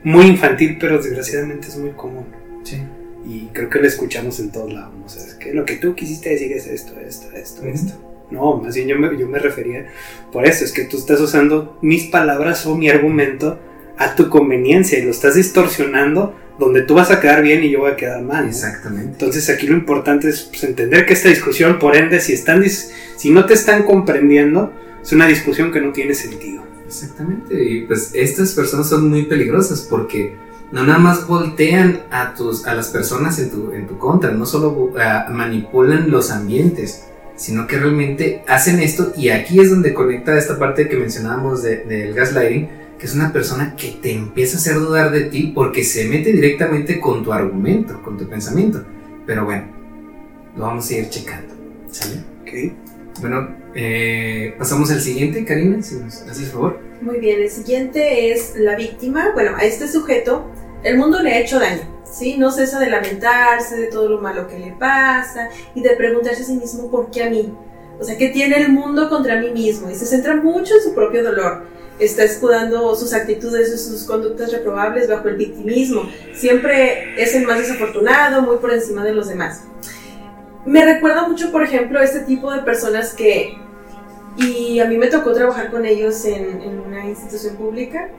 muy infantil, pero desgraciadamente es muy común. Sí. Y creo que lo escuchamos en todos lados. O sea, es que lo que tú quisiste decir es esto, esto, esto, esto. No, más bien yo me, yo me refería por eso, es que tú estás usando mis palabras o mi argumento a tu conveniencia y lo estás distorsionando donde tú vas a quedar bien y yo voy a quedar mal. Exactamente. Entonces aquí lo importante es pues, entender que esta discusión, por ende, si, están, si no te están comprendiendo, es una discusión que no tiene sentido. Exactamente, y pues estas personas son muy peligrosas porque no nada más voltean a, tus, a las personas en tu, en tu contra, no solo manipulan los ambientes, sino que realmente hacen esto y aquí es donde conecta esta parte que mencionábamos del gaslighting, que es una persona que te empieza a hacer dudar de ti porque se mete directamente con tu argumento, con tu pensamiento. Pero bueno, lo vamos a ir checando. ¿Sale? Ok. Bueno, eh, pasamos al siguiente, Karina, si nos haces favor. Muy bien, el siguiente es la víctima. Bueno, a este sujeto el mundo le ha hecho daño, ¿sí? No cesa de lamentarse de todo lo malo que le pasa y de preguntarse a sí mismo por qué a mí. O sea, ¿qué tiene el mundo contra mí mismo? Y se centra mucho en su propio dolor. Está escudando sus actitudes y sus conductas reprobables bajo el victimismo. Siempre es el más desafortunado, muy por encima de los demás. Me recuerda mucho, por ejemplo, este tipo de personas que, y a mí me tocó trabajar con ellos en, en una institución pública,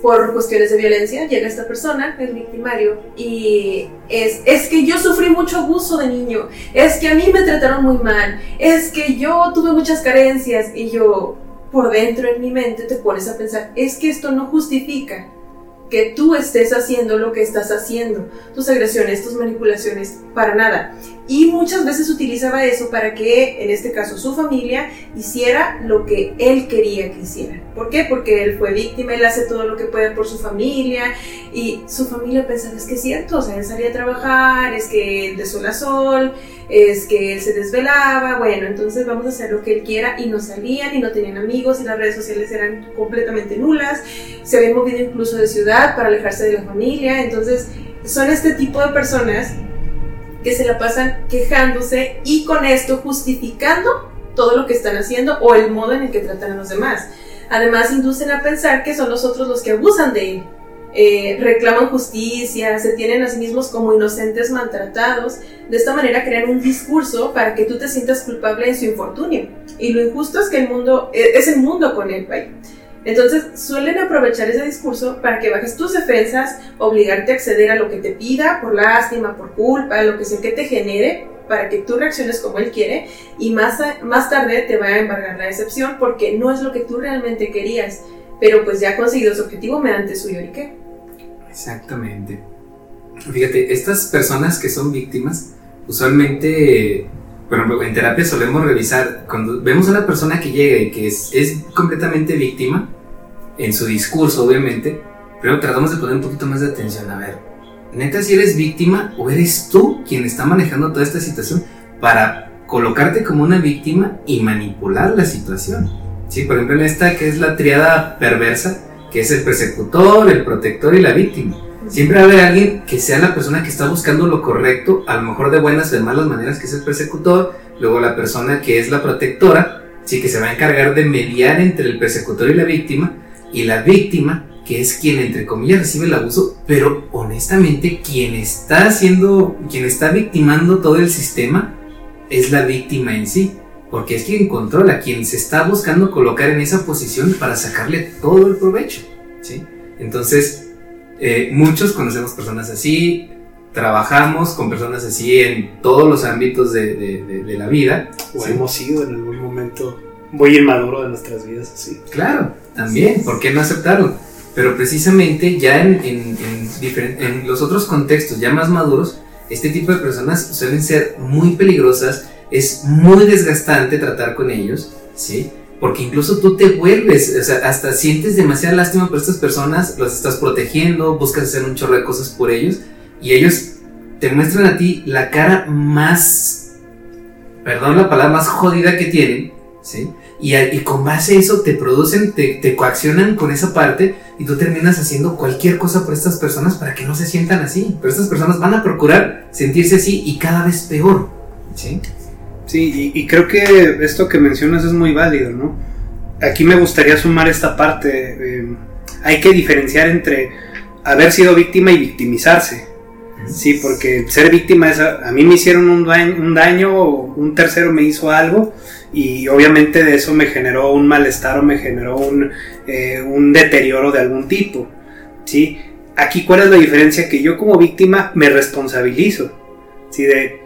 por cuestiones de violencia, llega esta persona, el victimario, y es, es que yo sufrí mucho abuso de niño, es que a mí me trataron muy mal, es que yo tuve muchas carencias, y yo, por dentro en mi mente, te pones a pensar, es que esto no justifica que tú estés haciendo lo que estás haciendo, tus agresiones, tus manipulaciones, para nada. Y muchas veces utilizaba eso para que, en este caso, su familia hiciera lo que él quería que hiciera. ¿Por qué? Porque él fue víctima, él hace todo lo que puede por su familia y su familia pensaba, es que es cierto, o sea, él salía a trabajar, es que de sol a sol, es que él se desvelaba, bueno, entonces vamos a hacer lo que él quiera y no salían y no tenían amigos y las redes sociales eran completamente nulas, se habían movido incluso de ciudad para alejarse de la familia, entonces son este tipo de personas que se la pasan quejándose y con esto justificando todo lo que están haciendo o el modo en el que tratan a los demás. Además, inducen a pensar que son los otros los que abusan de él eh, reclaman justicia, se tienen a sí mismos como inocentes maltratados. De esta manera crean un discurso para que tú te sientas culpable en su infortunio. Y lo injusto es que el mundo e, es el mundo con él, Entonces suelen aprovechar ese discurso para que bajes tus defensas, obligarte a acceder a lo que te pida por lástima, por culpa, lo que sea que te genere, para que tú reacciones como él quiere y más, más tarde te va a embargar la decepción porque no es lo que tú realmente querías, pero pues ya ha conseguido su objetivo mediante su qué Exactamente. Fíjate, estas personas que son víctimas, usualmente, bueno, en terapia solemos revisar, cuando vemos a una persona que llega y que es, es completamente víctima, en su discurso obviamente, pero tratamos de poner un poquito más de atención. A ver, neta, si eres víctima o eres tú quien está manejando toda esta situación para colocarte como una víctima y manipular la situación. Sí, por ejemplo, en esta que es la triada perversa, que es el persecutor, el protector y la víctima. Siempre va a haber alguien que sea la persona que está buscando lo correcto, a lo mejor de buenas o de malas maneras, que es el persecutor, luego la persona que es la protectora, sí que se va a encargar de mediar entre el persecutor y la víctima, y la víctima, que es quien entre comillas recibe el abuso, pero honestamente quien está haciendo, quien está victimando todo el sistema, es la víctima en sí porque es quien controla, quien se está buscando colocar en esa posición para sacarle todo el provecho. ¿sí? Entonces, eh, muchos conocemos personas así, trabajamos con personas así en todos los ámbitos de, la vida. O hemos sido en algún momento muy inmaduro de nuestras vidas así. Claro, también, ¿por qué no aceptarlo? Pero precisamente ya en, en, en los otros contextos ya más maduros, este tipo de personas suelen ser muy peligrosas, es muy desgastante tratar con ellos, ¿sí? Porque incluso tú te vuelves, o sea, hasta sientes demasiada lástima por estas personas, los estás protegiendo, buscas hacer un chorro de cosas por ellos y ellos te muestran a ti la cara más, perdón la palabra, más jodida que tienen, ¿sí? Y, y con base a eso te producen, te, te coaccionan con esa parte y tú terminas haciendo cualquier cosa por estas personas para que no se sientan así. Pero estas personas van a procurar sentirse así y cada vez peor, ¿sí? Sí, y, creo que esto que mencionas es muy válido, ¿no? Aquí me gustaría sumar esta parte. Eh, hay que diferenciar entre haber sido víctima y victimizarse. Sí, porque ser víctima es, a, mí me hicieron un daño, un daño, o un tercero me hizo algo y obviamente de eso me generó un malestar o me generó un, eh, un deterioro de algún tipo. ¿sí? Aquí cuál es la diferencia que yo como víctima me responsabilizo Sí, de,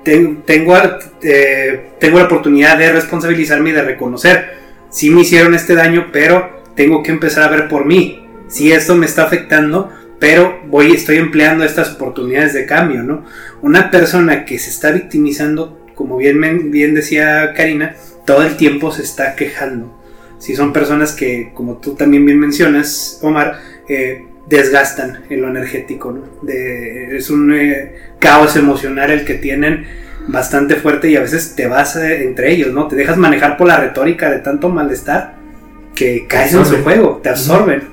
tengo, eh, tengo la oportunidad de responsabilizarme y de reconocer, si me hicieron este daño, pero tengo que empezar a ver por mí. Si esto me está afectando, pero voy, estoy empleando estas oportunidades de cambio, ¿no? Una persona que se está victimizando como bien, bien decía Karina, todo el tiempo se está quejando. Si son personas que, como tú también bien mencionas, Omar, eh, desgastan en lo energético, ¿no? es un eh, caos emocional el que tienen bastante fuerte y a veces te vas eh, entre ellos, ¿no? Te dejas manejar por la retórica de tanto malestar que caes en su juego, te absorben.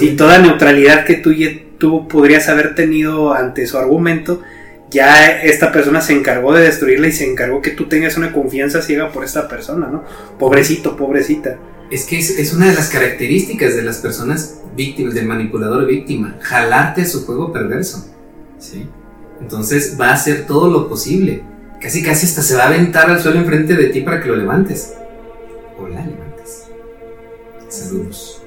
Y toda neutralidad que tú, tú podrías haber tenido ante su argumento, ya esta persona se encargó de destruirla y se encargó que tú tengas una confianza ciega por esta persona, ¿no? Pobrecito, pobrecita. Es que es, una de las características de las personas víctimas, del manipulador víctima, jalarte a su juego perverso. ¿sí? Entonces va a hacer todo lo posible. Casi casi hasta se va a aventar al suelo enfrente de ti para que lo levantes. O la levantes. Saludos.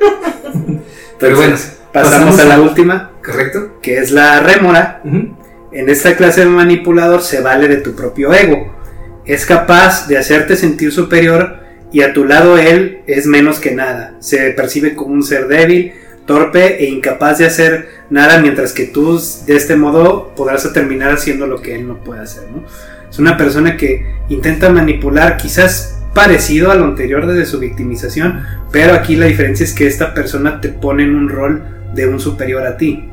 Pero bueno, pasamos, a la última. Correcto. Que es la rémora. En esta clase de manipulador se vale de tu propio ego. Es capaz de hacerte sentir superior y a tu lado él es menos que nada. Se percibe como un ser débil, torpe e incapaz de hacer nada mientras que tú de este modo podrás terminar haciendo lo que él no puede hacer. Es una persona que intenta manipular quizás parecido a lo anterior desde su victimización, pero aquí la diferencia es que esta persona te pone en un rol de un superior a ti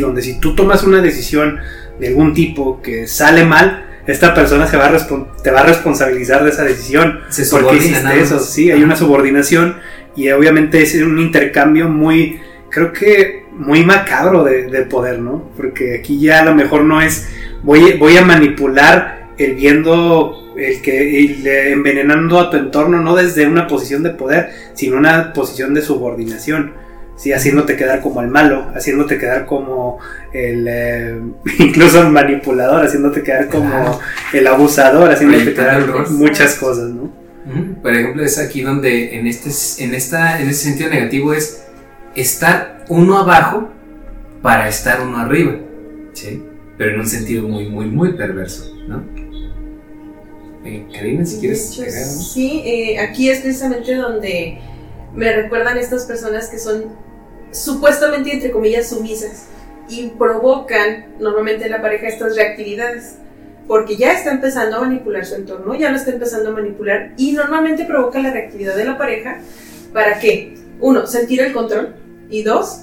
donde si tú tomas una decisión de algún tipo que sale mal, esta persona se va a te va a responsabilizar de esa decisión. Se porque hiciste eso, sí, hay una subordinación y obviamente es un intercambio muy, creo que muy macabro de, poder, ¿no? Porque aquí ya a lo mejor no es, voy, voy a manipular el viendo el que envenenando a tu entorno no desde una posición de poder, sino una posición de subordinación. ¿Sí? haciéndote quedar como el malo, haciéndote quedar como el, eh, incluso el manipulador, haciéndote quedar como el abusador, haciéndote quedar muchas cosas, ¿no? Por ejemplo, es aquí donde en este, en esta, en ese sentido negativo es estar uno abajo para estar uno arriba, ¿sí? Pero en un sentido muy, muy, muy perverso, ¿no? Eh, Karina, si quieres. sí, eh, aquí es precisamente donde me recuerdan estas personas que son supuestamente, entre comillas, sumisas y provocan normalmente en la pareja estas reactividades. Porque ya está empezando a manipular su entorno, ya lo está empezando a manipular y normalmente provoca la reactividad de la pareja para que, uno, sentir el control y dos,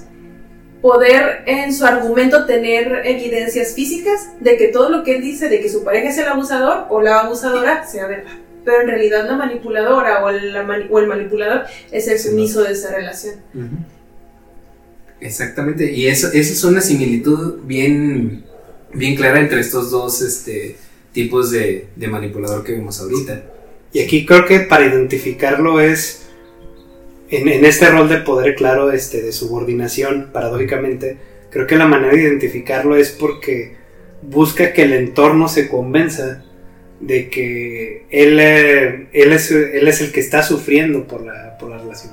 poder en su argumento tener evidencias físicas de que todo lo que él dice de que su pareja es el abusador o la abusadora sea verdad pero en realidad la manipuladora o, o el manipulador es el sumiso de esa relación. Exactamente, y eso, esa es una similitud bien, bien clara entre estos dos este, tipos de, manipulador que vimos ahorita. Y aquí creo que para identificarlo es, en, en, este rol de poder claro, este, de subordinación, paradójicamente, creo que la manera de identificarlo es porque busca que el entorno se convenza de que él, eh, él, es, él es el que está sufriendo por la, por la relación,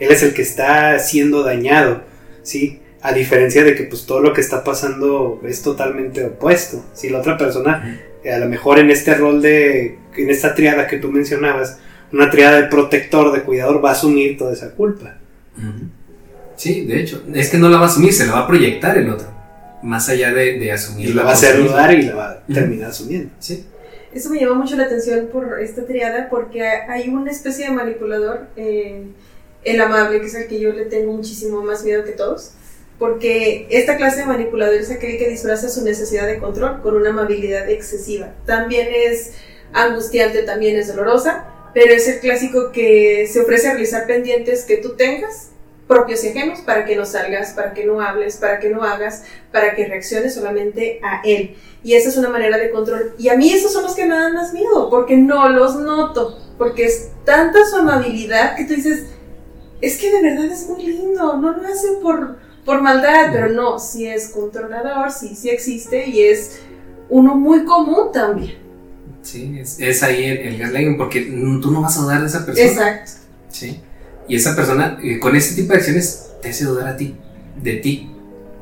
él es el que está siendo dañado, ¿sí? A diferencia de que pues todo lo que está pasando es totalmente opuesto, si la otra persona, a lo mejor en este rol de, en esta triada que tú mencionabas, una triada de protector, de cuidador, va a asumir toda esa culpa. Sí, de hecho, es que no la va a asumir, se la va a proyectar el otro, más allá de, de asumir. Y la va a hacer dudar y la va a terminar asumiendo. Sí. Eso me llamó mucho la atención por esta triada porque hay una especie de manipulador, eh, el amable, que es el que yo le tengo muchísimo más miedo que todos, porque esta clase de manipulador es aquel que disfraza su necesidad de control con una amabilidad excesiva. También es angustiante, también es dolorosa, pero es el clásico que se ofrece a realizar pendientes que tú tengas propios y ajenos para que no salgas, para que no hables, para que no hagas, para que reacciones solamente a él. Y esa es una manera de control. Y a mí esos son los que me dan más miedo, porque no los noto, porque es tanta su amabilidad que tú dices, es que de verdad es muy lindo, no lo hace por, por maldad, pero no, si es controlador, sí, sí existe y es uno muy común también. Sí, es, ahí el, el gaslighting, porque tú no vas a dudar de esa persona. Exacto. Sí. Y esa persona, eh, con ese tipo de acciones, te hace dudar a ti, de ti.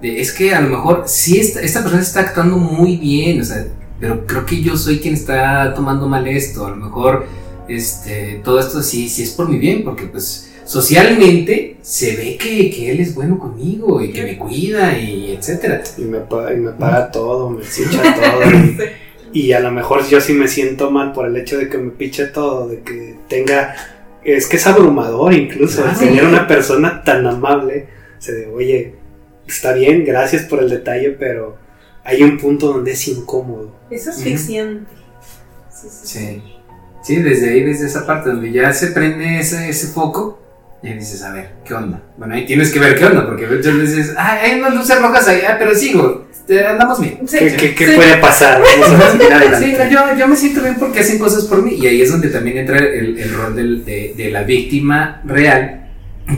De, es que a lo mejor sí, esta, esta persona está actuando muy bien, o sea, pero creo que yo soy quien está tomando mal esto. A lo mejor este, todo esto sí, sí es por mi bien, porque pues socialmente se ve que, que él es bueno conmigo y que me cuida y etcétera. Y me paga, y me paga todo, me echa todo. Y a lo mejor yo sí me siento mal por el hecho de que me piche todo, de que tenga... Es que es abrumador incluso Ah, tener sí. una persona tan amable. O sea, de, oye, está bien, gracias por el detalle, pero hay un punto donde es incómodo. Es asfixiante. Sí, sí, sí. Sí. Sí, desde ahí, desde esa parte donde ya se prende ese, ese foco, y dices, a ver, ¿qué onda? Bueno, ahí tienes que ver qué onda, porque muchas veces dices, ay, hay unas luces rojas ahí, ah, pero sigo, andamos bien. Sí, ¿Qué, qué- qué sí. puede pasar? Sí, no, yo, yo me siento bien porque hacen cosas por mí, y ahí es donde también entra el, el rol del- de, de la víctima real,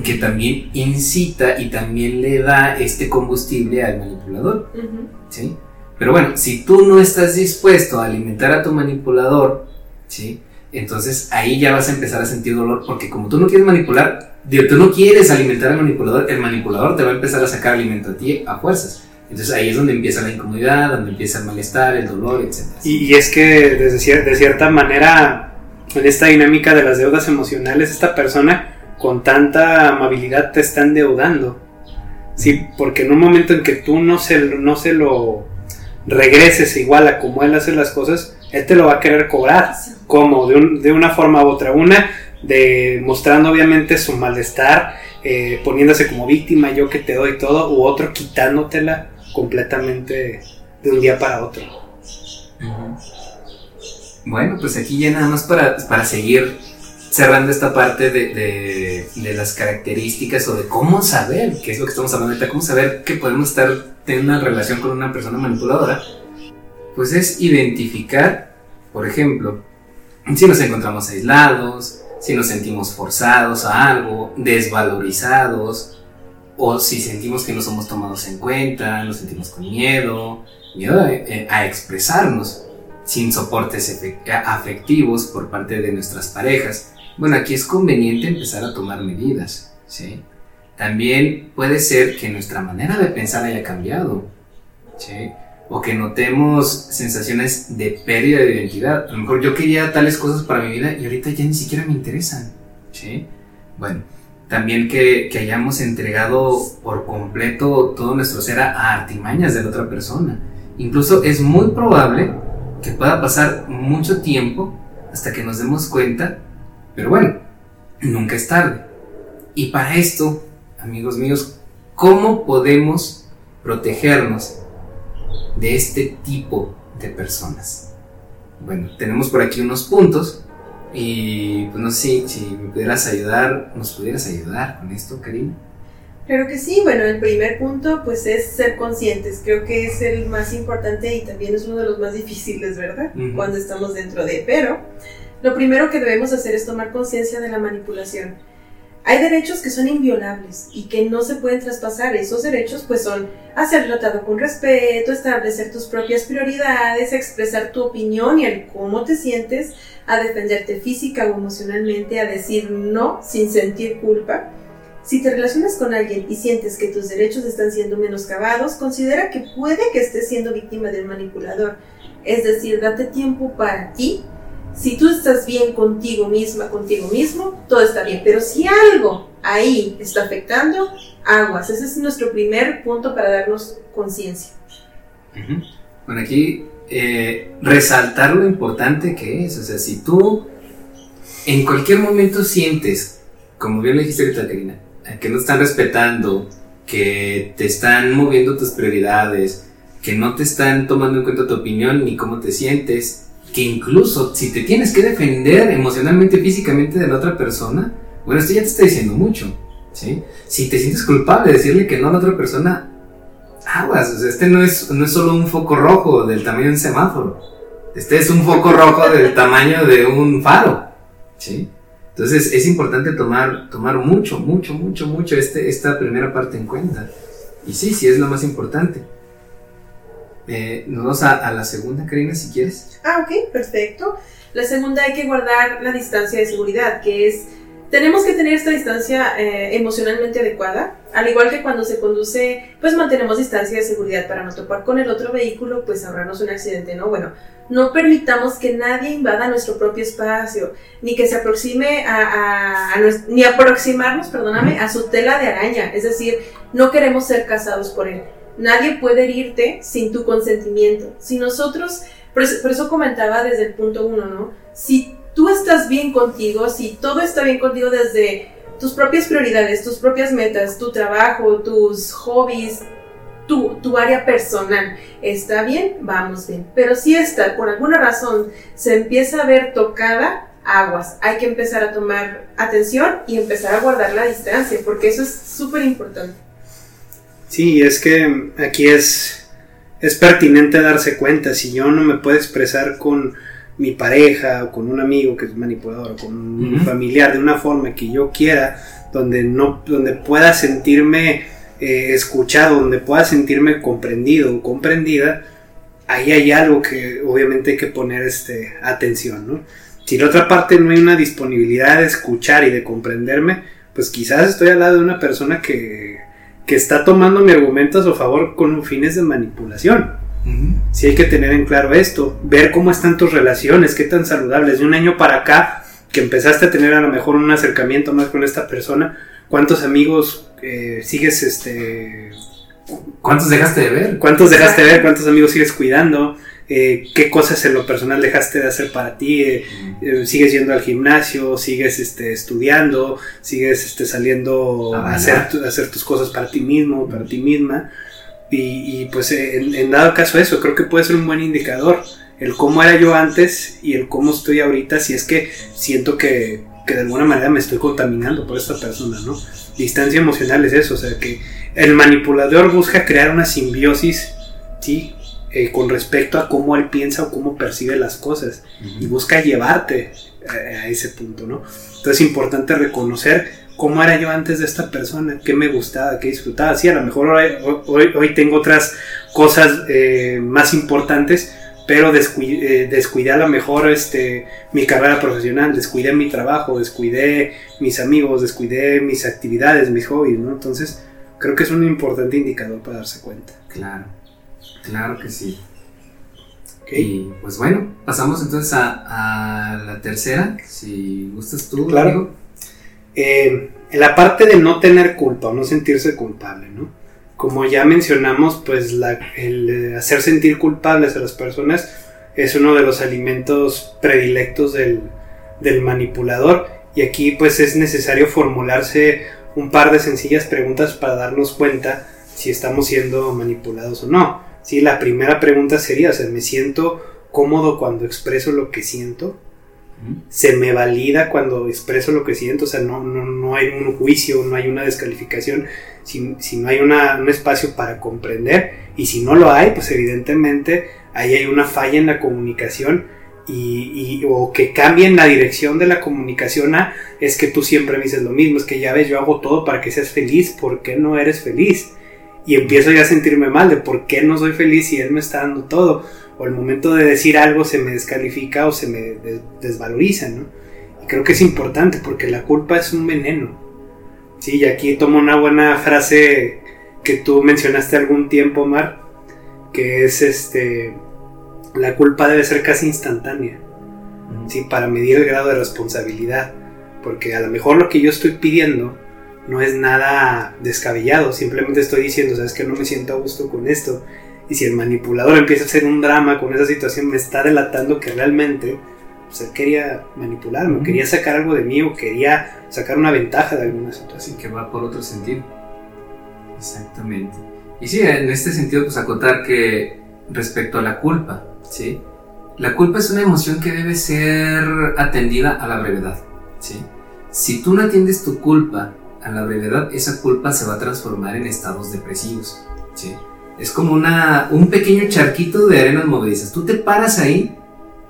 que también incita y también le da este combustible al manipulador. Ujú. ¿sí? Pero bueno, si tú no estás dispuesto a alimentar a tu manipulador, ¿sí? Entonces ahí ya vas a empezar a sentir dolor porque como tú no quieres manipular, digo, tú no quieres alimentar al manipulador, el manipulador te va a empezar a sacar alimento a ti a fuerzas. Entonces ahí es donde empieza la incomodidad, donde empieza el malestar, el dolor, etc. Y, y es que desde cier- de cierta manera, en esta dinámica de las deudas emocionales, esta persona con tanta amabilidad te está endeudando. Sí, porque en un momento en que tú no se, lo- no se lo regreses igual a como él hace las cosas, él te lo va a querer cobrar. ¿Cómo? De, un- de una forma u otra. Una, de mostrando obviamente su malestar, eh, poniéndose como víctima, yo que te doy todo, u otro quitándotela completamente de un día para otro. Bueno, pues aquí ya nada más para, para seguir cerrando esta parte de, de- las características o de cómo saber, que es lo que estamos hablando ahorita, cómo saber que podemos estar teniendo una relación con una persona manipuladora, pues es identificar, por ejemplo, si nos encontramos aislados, si nos sentimos forzados a algo, desvalorizados, o si sentimos que no somos tomados en cuenta, nos sentimos con miedo, miedo a, eh, expresarnos sin soportes afectivos por parte de nuestras parejas. Bueno, aquí es conveniente empezar a tomar medidas. También puede ser que nuestra manera de pensar haya cambiado. O que notemos sensaciones de pérdida de identidad. A lo mejor yo quería tales cosas para mi vida y ahorita ya ni siquiera me interesan, ¿sí? Bueno, también que, que hayamos entregado por completo todo nuestro ser a, artimañas de la otra persona. Incluso es muy probable que pueda pasar mucho tiempo hasta que nos demos cuenta, pero bueno, nunca es tarde. Y para esto, amigos míos, ¿cómo podemos protegernos de este tipo de personas? Bueno, tenemos por aquí unos puntos y pues no sé si, si me pudieras ayudar, nos pudieras ayudar con esto, Karina. Claro que sí, bueno, el primer punto pues es ser conscientes, creo que es el más importante y también es uno de los más difíciles, ¿verdad? Cuando estamos dentro de, pero lo primero que debemos hacer es tomar conciencia de la manipulación. Hay derechos que son inviolables y que no se pueden traspasar. Esos derechos pues son a ser tratado con respeto, establecer tus propias prioridades, expresar tu opinión y el cómo te sientes, a defenderte física o emocionalmente, a decir no sin sentir culpa. Si te relacionas con alguien y sientes que tus derechos están siendo menoscabados, considera que puede que estés siendo víctima de un manipulador. Es decir, date tiempo para ti. Si tú estás bien contigo misma, contigo mismo, todo está bien. Pero si algo ahí está afectando, aguas. Ese es nuestro primer punto para darnos conciencia. Ujú. Bueno, aquí eh, resaltar lo importante que es. O sea, si tú en cualquier momento sientes, como bien le dijiste ahorita, Karina, que no están respetando, que te están moviendo tus prioridades, que no te están tomando en cuenta tu opinión ni cómo te sientes, que incluso si te tienes que defender emocionalmente, físicamente de la otra persona, bueno, esto ya te está diciendo mucho. ¿sí? Si te sientes culpable de decirle que no a la otra persona, aguas, o sea, este no es, no es solo un foco rojo del tamaño de un semáforo. Este es un foco rojo del tamaño de un faro. ¿sí? Entonces es importante tomar, tomar mucho, mucho, mucho, mucho este, esta primera parte en cuenta. Y sí, sí es lo más importante. Eh, nos vamos a, la segunda, Karina, si quieres. Ah, ok, perfecto. La segunda hay que guardar la distancia de seguridad, que es, tenemos que tener esta distancia eh, emocionalmente adecuada, al igual que cuando se conduce, pues mantenemos distancia de seguridad para no topar con el otro vehículo, pues ahorrarnos un accidente, ¿no? Bueno, no permitamos que nadie invada nuestro propio espacio, ni que se aproxime a, a- ni aproximarnos, perdóname, a su tela de araña, es decir, no queremos ser casados por él. Nadie puede herirte sin tu consentimiento. Si nosotros Por eso, comentaba desde el punto uno, ¿no? Si tú estás bien contigo, si todo está bien contigo desde tus propias prioridades, tus propias metas, tu trabajo, tus hobbies, tu, tu, área personal está bien, vamos bien. Pero si esta, por alguna razón, se empieza a ver tocada, aguas. Hay que empezar a tomar atención y empezar a guardar la distancia, porque eso es súper importante. Sí, es que aquí es, es pertinente darse cuenta. Si yo no me puedo expresar con mi pareja o con un amigo que es manipulador o con un familiar de una forma que yo quiera, donde, no, donde pueda sentirme eh, escuchado, donde pueda sentirme comprendido o comprendida, ahí hay algo que obviamente hay que poner este, atención, ¿no? Si la otra parte no hay una disponibilidad de escuchar y de comprenderme, pues quizás estoy al lado de una persona que, que está tomando mi argumento a su favor con fines de manipulación. Si hay que tener en claro esto, ver cómo están tus relaciones, qué tan saludables. De un año para acá, que empezaste a tener a lo mejor un acercamiento más con esta persona, ¿cuántos amigos eh, sigues este... ¿Cuántos dejaste de ver? ¿Cuántos dejaste de ver? ¿Cuántos amigos sigues cuidando? Eh, qué cosas en lo personal dejaste de hacer para ti, eh, eh, sigues yendo al gimnasio, sigues este, estudiando, sigues este, saliendo a, hacer, hacer tus cosas para ti mismo, para ti misma. Y, pues en, dado caso eso, creo que puede ser un buen indicador el cómo era yo antes y el cómo estoy ahorita, si es que siento que, que de alguna manera me estoy contaminando por esta persona, ¿no? Distancia emocional es eso, o sea que el manipulador busca crear una simbiosis, ¿sí? Eh, con respecto a cómo él piensa o cómo percibe las cosas y busca llevarte a, ese punto, ¿no? Entonces es importante reconocer cómo era yo antes de esta persona, qué me gustaba, qué disfrutaba. Sí, a lo mejor hoy, hoy, tengo otras cosas eh, más importantes, pero descuidé, eh, descuidé, a lo mejor este, mi carrera profesional, descuidé mi trabajo, descuidé mis amigos, descuidé mis actividades, mis hobbies, ¿no? Entonces creo que es un importante indicador para darse cuenta. Claro. Claro que sí. Y pues bueno, pasamos entonces a, la tercera, si gustas tú. Claro. Eh, en la parte de no tener culpa o no sentirse culpable, ¿no? Como ya mencionamos, pues el eh, hacer sentir culpables a las personas es uno de los alimentos predilectos del, del manipulador y aquí pues es necesario formularse un par de sencillas preguntas para darnos cuenta si estamos siendo manipulados o no. Sí, la primera pregunta sería, o sea, ¿me siento cómodo cuando expreso lo que siento? ¿Se me valida cuando expreso lo que siento? O sea, no, no, no hay un juicio, no hay una descalificación, si, si no hay una, un espacio para comprender. Y si no lo hay, pues evidentemente ahí hay una falla en la comunicación y, y, o que cambien la dirección de la comunicación a es que tú siempre me dices lo mismo, es que ya ves, yo hago todo para que seas feliz, ¿por qué no eres feliz? Y empiezo ya a sentirme mal de por qué no soy feliz si él me está dando todo. O el momento de decir algo se me descalifica o se me desvaloriza, ¿no? Y creo que es importante porque la culpa es un veneno. Sí, y aquí tomo una buena frase que tú mencionaste algún tiempo, Mar, que es este, la culpa debe ser casi instantánea, ¿sí? Para medir el grado de responsabilidad. Porque a lo mejor lo que yo estoy pidiendo no es nada descabellado, simplemente estoy diciendo, sabes que no me siento a gusto con esto. Y si el manipulador empieza a hacer un drama con esa situación, me está delatando que realmente pues, él quería manipularme, quería sacar algo de mí o quería sacar una ventaja de alguna situación. Que va por otro sentido. Exactamente. Y sí, en este sentido, pues acotar que respecto a la culpa, ¿sí? La culpa es una emoción que debe ser atendida a la brevedad, ¿sí? Si tú no atiendes tu culpa a la brevedad, esa culpa se va a transformar en estados depresivos. ¿sí? Es como una, un pequeño charquito de arenas movedizas. Tú te paras ahí,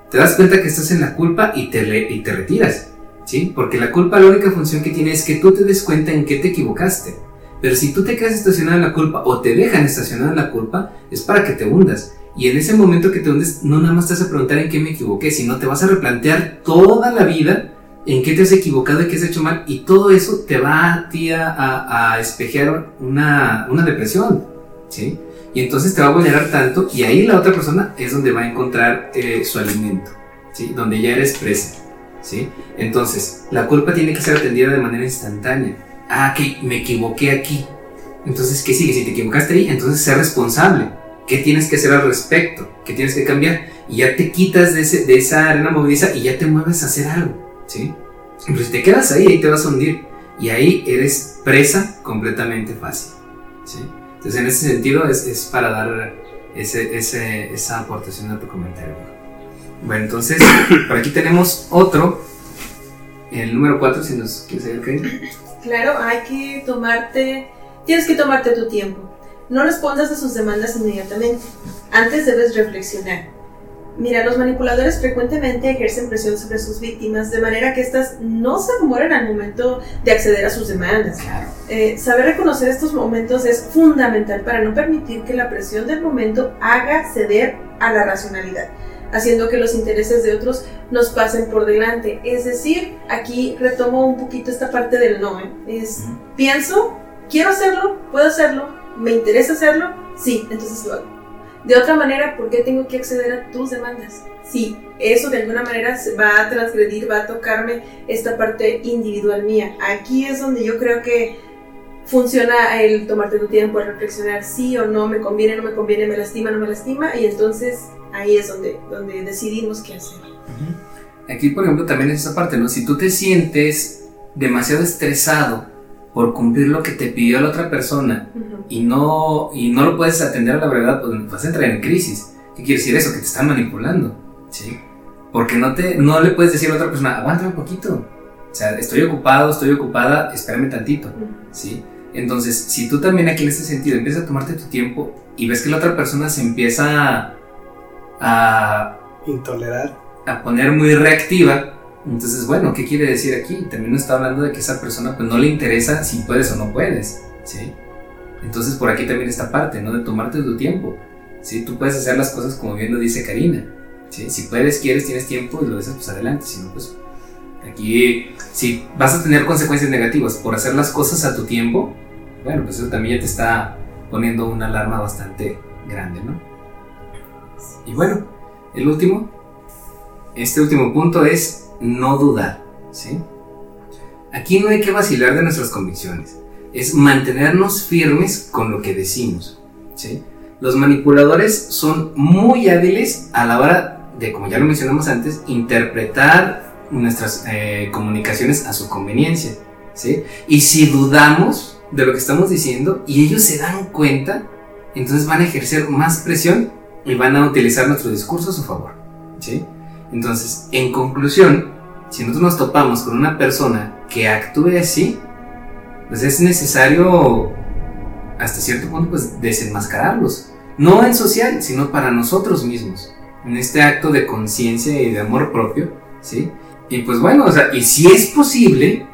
te das cuenta que estás en la culpa y te, y te retiras. ¿sí? Porque la culpa, la única función que tiene es que tú te des cuenta en qué te equivocaste. Pero si tú te quedas estacionado en la culpa o te dejan estacionado en la culpa, es para que te hundas. Y en ese momento que te hundes, no nada más te vas a preguntar en qué me equivoqué, sino te vas a replantear toda la vida en qué te has equivocado y qué has hecho mal, y todo eso te va a ti a, a, espejear una, una, depresión, ¿sí? Y entonces te va a vulnerar tanto, y ahí la otra persona es donde va a encontrar eh, su alimento, ¿sí? Donde ya eres presa, ¿sí? Entonces, la culpa tiene que ser atendida de manera instantánea. Ah, que me equivoqué aquí. Entonces, ¿qué sigue? Si te equivocaste ahí, entonces sé responsable. ¿Qué tienes que hacer al respecto? ¿Qué tienes que cambiar? y ya te quitas de, ese, de esa arena movediza y ya te mueves a hacer algo, ¿sí? Pero si te quedas ahí, ahí te vas a hundir. Y ahí eres presa completamente fácil, ¿sí? Entonces, en ese sentido, es, es para dar ese, ese, esa aportación a tu comentario. Bueno, entonces, por aquí tenemos otro, el número 4, si nos quieres ayudar, Claro, hay que tomarte, tienes que tomarte tu tiempo. No respondas a sus demandas inmediatamente. Antes debes reflexionar. Mira, los manipuladores frecuentemente ejercen presión sobre sus víctimas de manera que éstas no se mueren al momento de acceder a sus demandas. Eh, saber reconocer estos momentos es fundamental para no permitir que la presión del momento haga ceder a la racionalidad, haciendo que los intereses de otros nos pasen por delante. Es decir, aquí retomo un poquito esta parte del no. ¿eh? Es, pienso, quiero hacerlo, puedo hacerlo, me interesa hacerlo, sí, entonces lo hago. De otra manera, ¿por qué tengo que acceder a tus demandas? Sí, eso de alguna manera va a transgredir, va a tocarme esta parte individual mía. Aquí es donde yo creo que funciona el tomarte tu tiempo, a reflexionar sí o no, me conviene, no me conviene, me lastima, no me lastima, y entonces ahí es donde, donde decidimos qué hacer. Aquí, por ejemplo, también es esa parte, ¿no? Si tú te sientes demasiado estresado por cumplir lo que te pidió la otra persona y, no, y no lo puedes atender a la verdad, pues vas a entrar en crisis. ¿Qué quiere decir eso? Que te están manipulando, ¿sí? Porque no, te, no le puedes decir a otra persona, aguántame un poquito. O sea, estoy ocupado, estoy ocupada, espérame tantito, ¿sí? Entonces, si tú también aquí en este sentido empiezas a tomarte tu tiempo y ves que la otra persona se empieza a... Intolerar. A poner muy reactiva, entonces, bueno, ¿qué quiere decir aquí? También está hablando de que esa persona pues no le interesa si puedes o no puedes, ¿sí? Entonces por aquí también esta parte, ¿no? De tomarte tu tiempo, ¿sí? Tú puedes hacer las cosas como bien lo dice Karina, ¿sí? Si puedes, quieres, tienes tiempo y lo dices, pues adelante, si no, pues aquí, si vas a tener consecuencias negativas por hacer las cosas a tu tiempo, bueno, pues eso también ya te está poniendo una alarma bastante grande, ¿no? Y bueno, el último, este último punto es no dudar, ¿sí? Aquí no hay que vacilar de nuestras convicciones, es mantenernos firmes con lo que decimos, ¿sí? Los manipuladores son muy hábiles a la hora de, como ya lo mencionamos antes, interpretar nuestras eh, comunicaciones a su conveniencia, ¿sí? Y si dudamos de lo que estamos diciendo y ellos se dan cuenta, entonces van a ejercer más presión y van a utilizar nuestro discurso a su favor, ¿sí? Entonces, en conclusión, si nosotros nos topamos con una persona que actúe así, pues es necesario hasta cierto punto pues desenmascararlos. No en social, sino para nosotros mismos. En este acto de conciencia y de amor propio, ¿sí? Y pues bueno, o sea, y si es posible,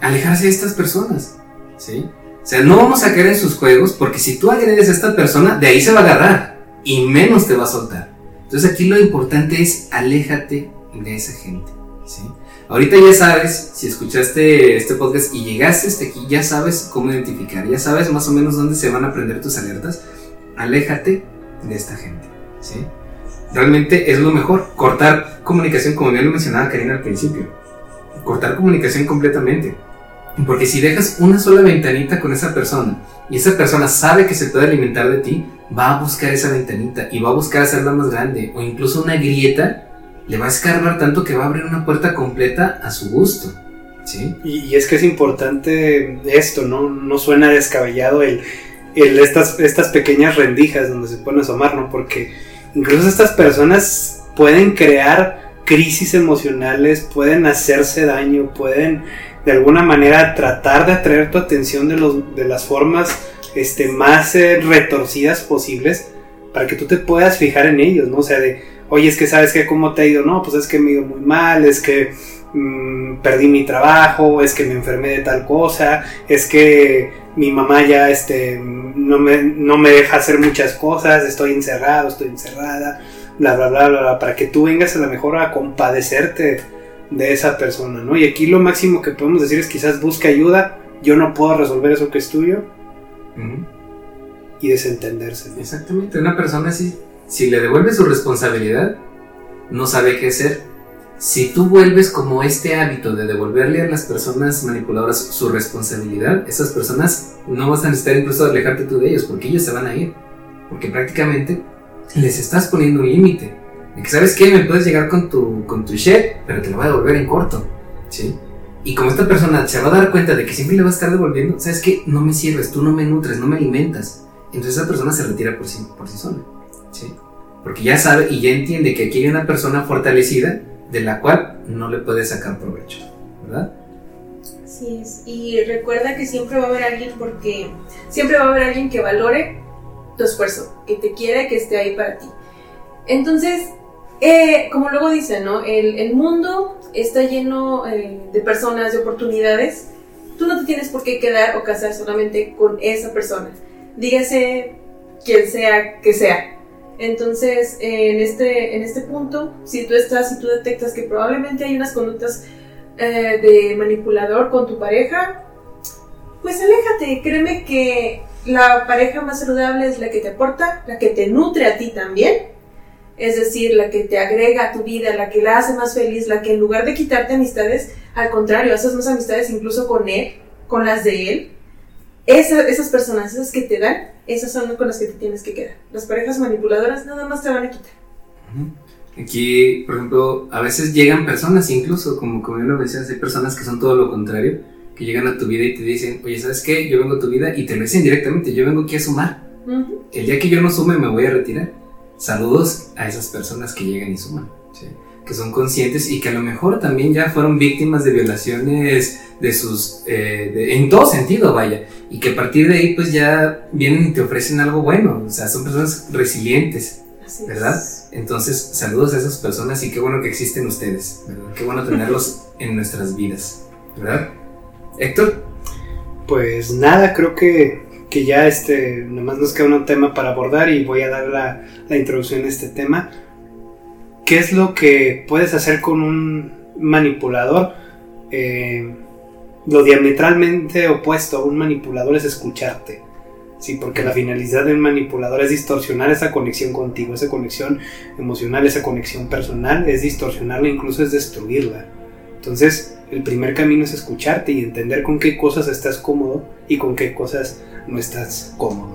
alejarse de estas personas, ¿sí? O sea, no vamos a caer en sus juegos porque si tú agredes a esta persona, de ahí se va a agarrar y menos te va a soltar. Entonces aquí lo importante es aléjate de esa gente. ¿sí? Ahorita ya sabes, si escuchaste este podcast y llegaste hasta aquí, ya sabes cómo identificar, ya sabes más o menos dónde se van a prender tus alertas. Aléjate de esta gente, ¿sí? Realmente es lo mejor, cortar comunicación, como bien lo mencionaba Karina al principio. Cortar comunicación completamente. Porque si dejas una sola ventanita con esa persona y esa persona sabe que se puede alimentar de ti, va a buscar esa ventanita y va a buscar hacerla más grande o incluso una grieta le va a escarbar tanto que va a abrir una puerta completa a su gusto. ¿sí? Y, es que es importante esto, ¿no? No suena descabellado el, el estas, estas pequeñas rendijas donde se pueden asomar, ¿no? Porque incluso estas personas pueden crear crisis emocionales, pueden hacerse daño, pueden de alguna manera tratar de atraer tu atención de, los, de las formas este, más eh, retorcidas posibles para que tú te puedas fijar en ellos, ¿no? O sea, de, oye, es que sabes que cómo te ha ido, no, pues es que me ha ido muy mal, es que mm, perdí mi trabajo, es que me enfermé de tal cosa, es que mi mamá ya este, no, me, no me deja hacer muchas cosas, estoy encerrado, estoy encerrada, bla, bla, bla, bla, para que tú vengas a la mejor a compadecerte de esa persona, ¿no? Y aquí lo máximo que podemos decir es quizás busque ayuda, yo no puedo resolver eso que es tuyo. Y desentenderse. Exactamente, una persona así si le devuelves su responsabilidad, no sabe qué hacer. Si tú vuelves como este hábito de devolverle a las personas manipuladoras su responsabilidad, esas personas no vas a necesitar incluso alejarte tú de ellos, porque ellos se van a ir. Porque prácticamente les estás poniendo un límite. De que, ¿sabes qué? Me puedes llegar con tu, con tu share, pero te lo voy a devolver en corto, ¿sí? Y como esta persona se va a dar cuenta de que siempre le va a estar devolviendo, ¿sabes qué? No me sirves, tú no me nutres, no me alimentas. Entonces esa persona se retira por sí, por sí sola, ¿sí? Porque ya sabe y ya entiende que aquí hay una persona fortalecida de la cual no le puede sacar provecho, ¿verdad? Así es. Y recuerda que siempre va a haber alguien porque siempre va a haber alguien que valore tu esfuerzo, que te quiere, que esté ahí para ti. Entonces, eh, como luego dicen, ¿no? El, mundo está lleno eh, de personas, de oportunidades. Tú no te tienes por qué quedar o casar solamente con esa persona. Dígase quien sea que sea. Entonces, en este, en este punto, si tú estás, si tú detectas que probablemente hay unas conductas eh, de manipulador con tu pareja, pues aléjate. Créeme que la pareja más saludable es la que te aporta, la que te nutre a ti también. Es decir, la que te agrega a tu vida, la que la hace más feliz, la que en lugar de quitarte amistades, al contrario, haces más amistades incluso con él, con las de él. Esas personas, esas que te dan, esas son con las que te tienes que quedar. Las parejas manipuladoras nada más te van a quitar. Aquí, por ejemplo, a veces llegan personas, incluso, como, como yo lo decía, hay personas que son todo lo contrario, que llegan a tu vida y te dicen, oye, ¿sabes qué? Yo vengo a tu vida y te lo dicen directamente, yo vengo aquí a sumar. El día que yo no sume me voy a retirar. Saludos a esas personas que llegan y suman, que son conscientes y que a lo mejor también ya fueron víctimas de violaciones de sus, eh, en todo sentido, vaya, y que a partir de ahí pues ya vienen y te ofrecen algo bueno, o sea, son personas resilientes, ¿verdad? Entonces, saludos a esas personas y qué bueno que existen ustedes, ¿verdad? Qué bueno tenerlos en nuestras vidas, ¿verdad? Héctor. Pues nada, creo que, que ya este, nomás nos queda un tema para abordar y voy a dar la, la introducción a este tema. ¿Qué es lo que puedes hacer con un manipulador? Eh, lo diametralmente opuesto a un manipulador es escucharte. Sí, porque la finalidad de un manipulador es distorsionar esa conexión contigo, esa conexión emocional, esa conexión personal, es distorsionarla, incluso es destruirla. Entonces, el primer camino es escucharte y entender con qué cosas estás cómodo y con qué cosas no estás cómodo.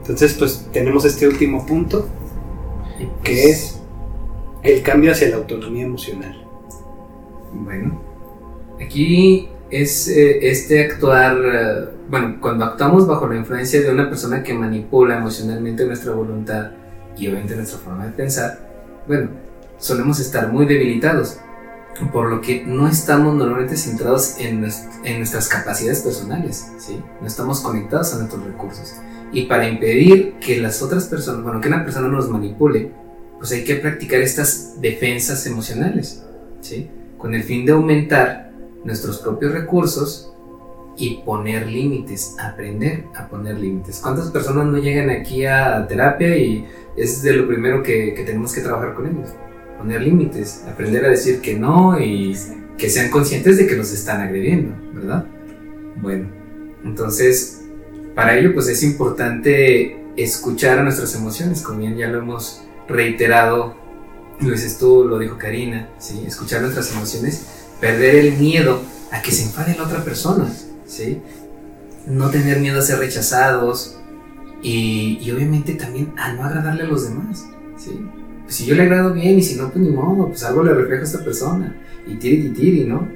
Entonces, pues tenemos este último punto, que pues es el cambio hacia la autonomía emocional. Bueno, aquí es eh, este actuar, eh, bueno, cuando actuamos bajo la influencia de una persona que manipula emocionalmente nuestra voluntad y obviamente nuestra forma de pensar, bueno, solemos estar muy debilitados, por lo que no estamos normalmente centrados en, en nuestras capacidades personales, ¿sí? No estamos conectados a nuestros recursos. Y para impedir que las otras personas, bueno, que una persona nos manipule, pues hay que practicar estas defensas emocionales, ¿sí? Con el fin de aumentar nuestros propios recursos y poner límites, aprender a poner límites. ¿Cuántas personas no llegan aquí a terapia y es de lo primero que, tenemos que trabajar con ellos? Poner límites, aprender a decir que no y que sean conscientes de que nos están agrediendo, ¿verdad? Bueno, entonces, para ello pues es importante escuchar a nuestras emociones, como bien ya lo hemos reiterado, lo dices tú, lo dijo Karina, ¿sí? escuchar nuestras emociones perder el miedo a que se enfade la otra persona, ¿sí? No tener miedo a ser rechazados y, obviamente también a no agradarle a los demás, ¿sí? Pues si yo le agrado bien y si no, pues ni modo, pues algo le refleja a esta persona y tiri y tiri, ¿no?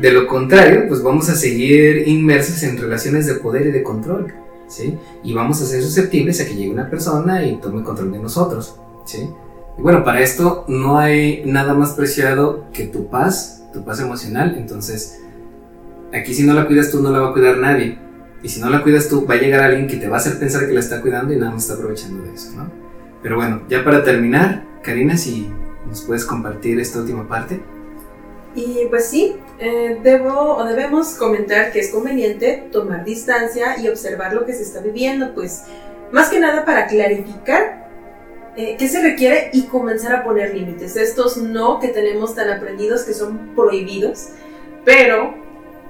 De lo contrario, pues vamos a seguir inmersos en relaciones de poder y de control, ¿sí? Y vamos a ser susceptibles a que llegue una persona y tome control de nosotros, Y bueno, para esto no hay nada más preciado que tu paz tu paz emocional. Entonces, aquí si no la cuidas tú, no la va a cuidar nadie. Y si no la cuidas tú, va a llegar alguien que te va a hacer pensar que la está cuidando y nada más está aprovechando de eso, ¿no? Pero bueno, ya para terminar, Karina, si nos puedes compartir esta última parte. Y pues sí, eh, debo o debemos comentar que es conveniente tomar distancia y observar lo que se está viviendo, pues más que nada para clarificar eh, qué se requiere y comenzar a poner límites. Estos no que tenemos tan aprendidos que son prohibidos, pero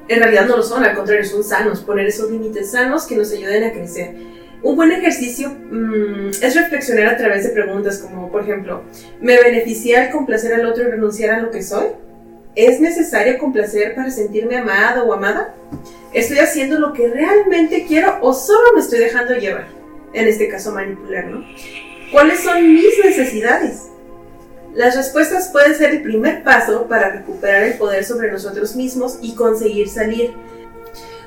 en realidad no lo son, al contrario, son sanos. Poner esos límites sanos que nos ayuden a crecer. Un buen ejercicio mm, es reflexionar a través de preguntas como, por ejemplo, ¿me beneficia el complacer al otro y renunciar a lo que soy? ¿Es necesario complacer para sentirme amado o amada? ¿Estoy haciendo lo que realmente quiero o solo me estoy dejando llevar? En este caso, manipular, ¿no? ¿Cuáles son mis necesidades? Las respuestas pueden ser el primer paso para recuperar el poder sobre nosotros mismos y conseguir salir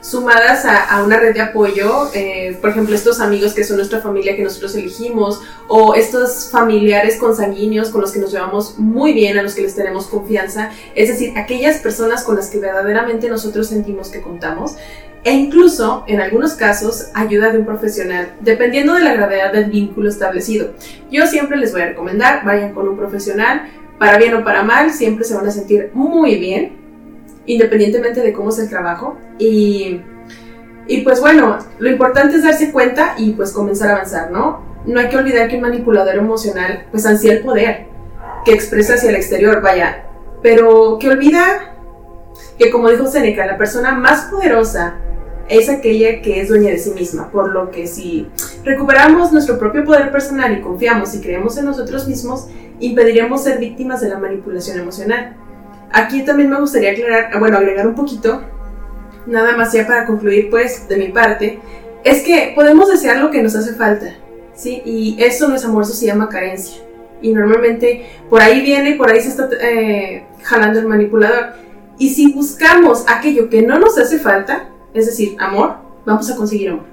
sumadas a, una red de apoyo, eh, por ejemplo, estos amigos que son nuestra familia que nosotros elegimos, o estos familiares consanguíneos con los que nos llevamos muy bien, a los que les tenemos confianza, es decir, aquellas personas con las que verdaderamente nosotros sentimos que contamos, e incluso, en algunos casos, ayuda de un profesional, dependiendo de la gravedad del vínculo establecido. Yo siempre les voy a recomendar, vayan con un profesional, para bien o para mal, siempre se van a sentir muy bien independientemente de cómo es el trabajo. Y, y pues bueno, lo importante es darse cuenta y pues comenzar a avanzar, ¿no? No hay que olvidar que un manipulador emocional pues ansía el poder que expresa hacia el exterior, vaya, pero que olvida que como dijo Seneca, la persona más poderosa es aquella que es dueña de sí misma, por lo que si recuperamos nuestro propio poder personal y confiamos y creemos en nosotros mismos, impediremos ser víctimas de la manipulación emocional. Aquí también me gustaría aclarar, bueno, agregar un poquito, nada más ya para concluir, pues, de mi parte, es que podemos desear lo que nos hace falta, ¿sí? Y eso no es amor, eso se llama carencia. Y normalmente por ahí viene, por ahí se está eh, jalando el manipulador. Y si buscamos aquello que no nos hace falta, es decir, amor, vamos a conseguir amor.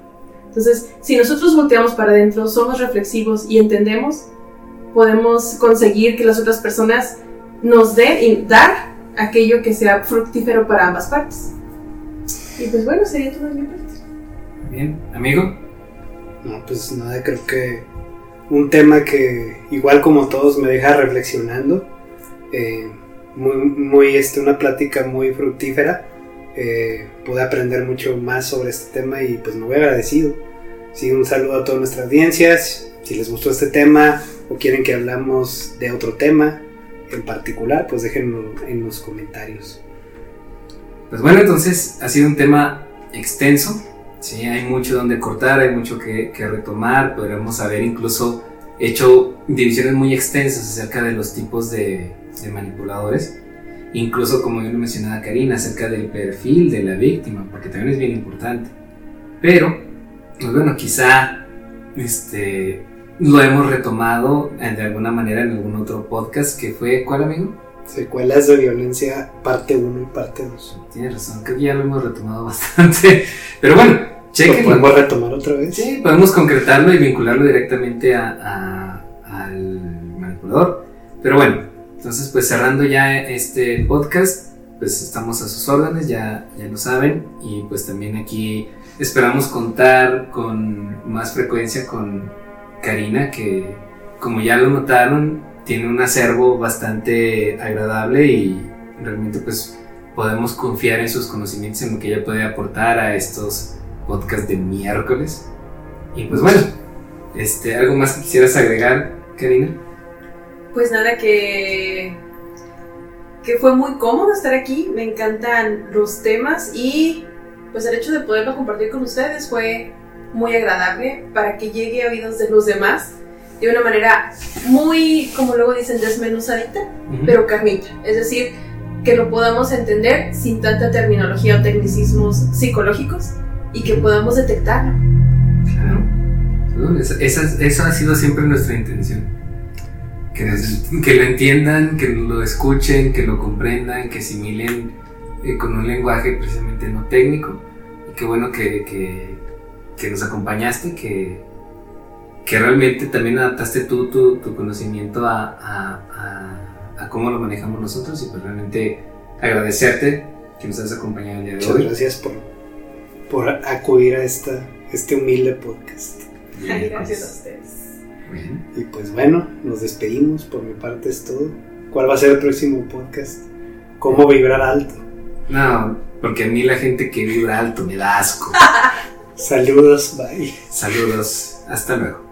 Entonces, si nosotros volteamos para adentro, somos reflexivos y entendemos, podemos conseguir que las otras personas nos den y dar aquello que sea fructífero para ambas partes. Y pues bueno, sería todo de mi parte. Bien, amigo. No, pues nada, creo que un tema que igual como todos me deja reflexionando. Eh, muy, muy este, una plática muy fructífera. Eh, pude aprender mucho más sobre este tema y pues me voy agradecido. Sí, un saludo a todas nuestras audiencias. Si les gustó este tema o quieren que hablamos de otro tema, en particular, pues déjenlo en los comentarios. Pues bueno, entonces ha sido un tema extenso, ¿sí? hay mucho donde cortar, hay mucho que, retomar, podríamos haber incluso hecho divisiones muy extensas acerca de los tipos de, manipuladores, incluso como yo lo mencionaba Karina, acerca del perfil de la víctima, porque también es bien importante. Pero, pues bueno, quizá este, lo hemos retomado de alguna manera en algún otro podcast que fue, ¿cuál amigo? Secuelas de violencia, parte 1 y parte 2. Tienes razón, creo que ya lo hemos retomado bastante. Pero bueno, chequen. ¿Podemos retomar otra vez? Sí, podemos concretarlo y vincularlo directamente a, al manipulador. Pero bueno, entonces pues cerrando ya este podcast, pues estamos a sus órdenes, ya, ya lo saben. Y pues también aquí esperamos contar con más frecuencia con Karina, que como ya lo notaron, tiene un acervo bastante agradable y realmente pues podemos confiar en sus conocimientos, en lo que ella puede aportar a estos podcasts de miércoles. Y pues bueno, este, ¿algo más que quisieras agregar, Karina? Pues nada, que, que fue muy cómodo estar aquí, me encantan los temas y pues el hecho de poderlo compartir con ustedes fue muy agradable para que llegue a oídos de los demás de una manera muy, como luego dicen, desmenuzadita, pero carnita. Es decir, que lo podamos entender sin tanta terminología o tecnicismos psicológicos y que podamos detectarlo. Claro. Esa, ha sido siempre nuestra intención. Que, que, lo entiendan, que lo escuchen, que lo comprendan, que asimilen eh, con un lenguaje precisamente no técnico. Y qué bueno que, que que nos acompañaste, que, que realmente también adaptaste tú tu, tu conocimiento a, a, a, cómo lo manejamos nosotros y pues realmente agradecerte que nos has acompañado el día de hoy. Muchas gracias por, por acudir a esta, este humilde podcast. gracias pues. a ustedes. Y pues bueno, nos despedimos. Por mi parte es todo. ¿Cuál va a ser el próximo podcast? ¿Cómo vibrar alto? No, porque a mí la gente que vibra alto me da asco. Saludos, bye. Saludos, hasta luego.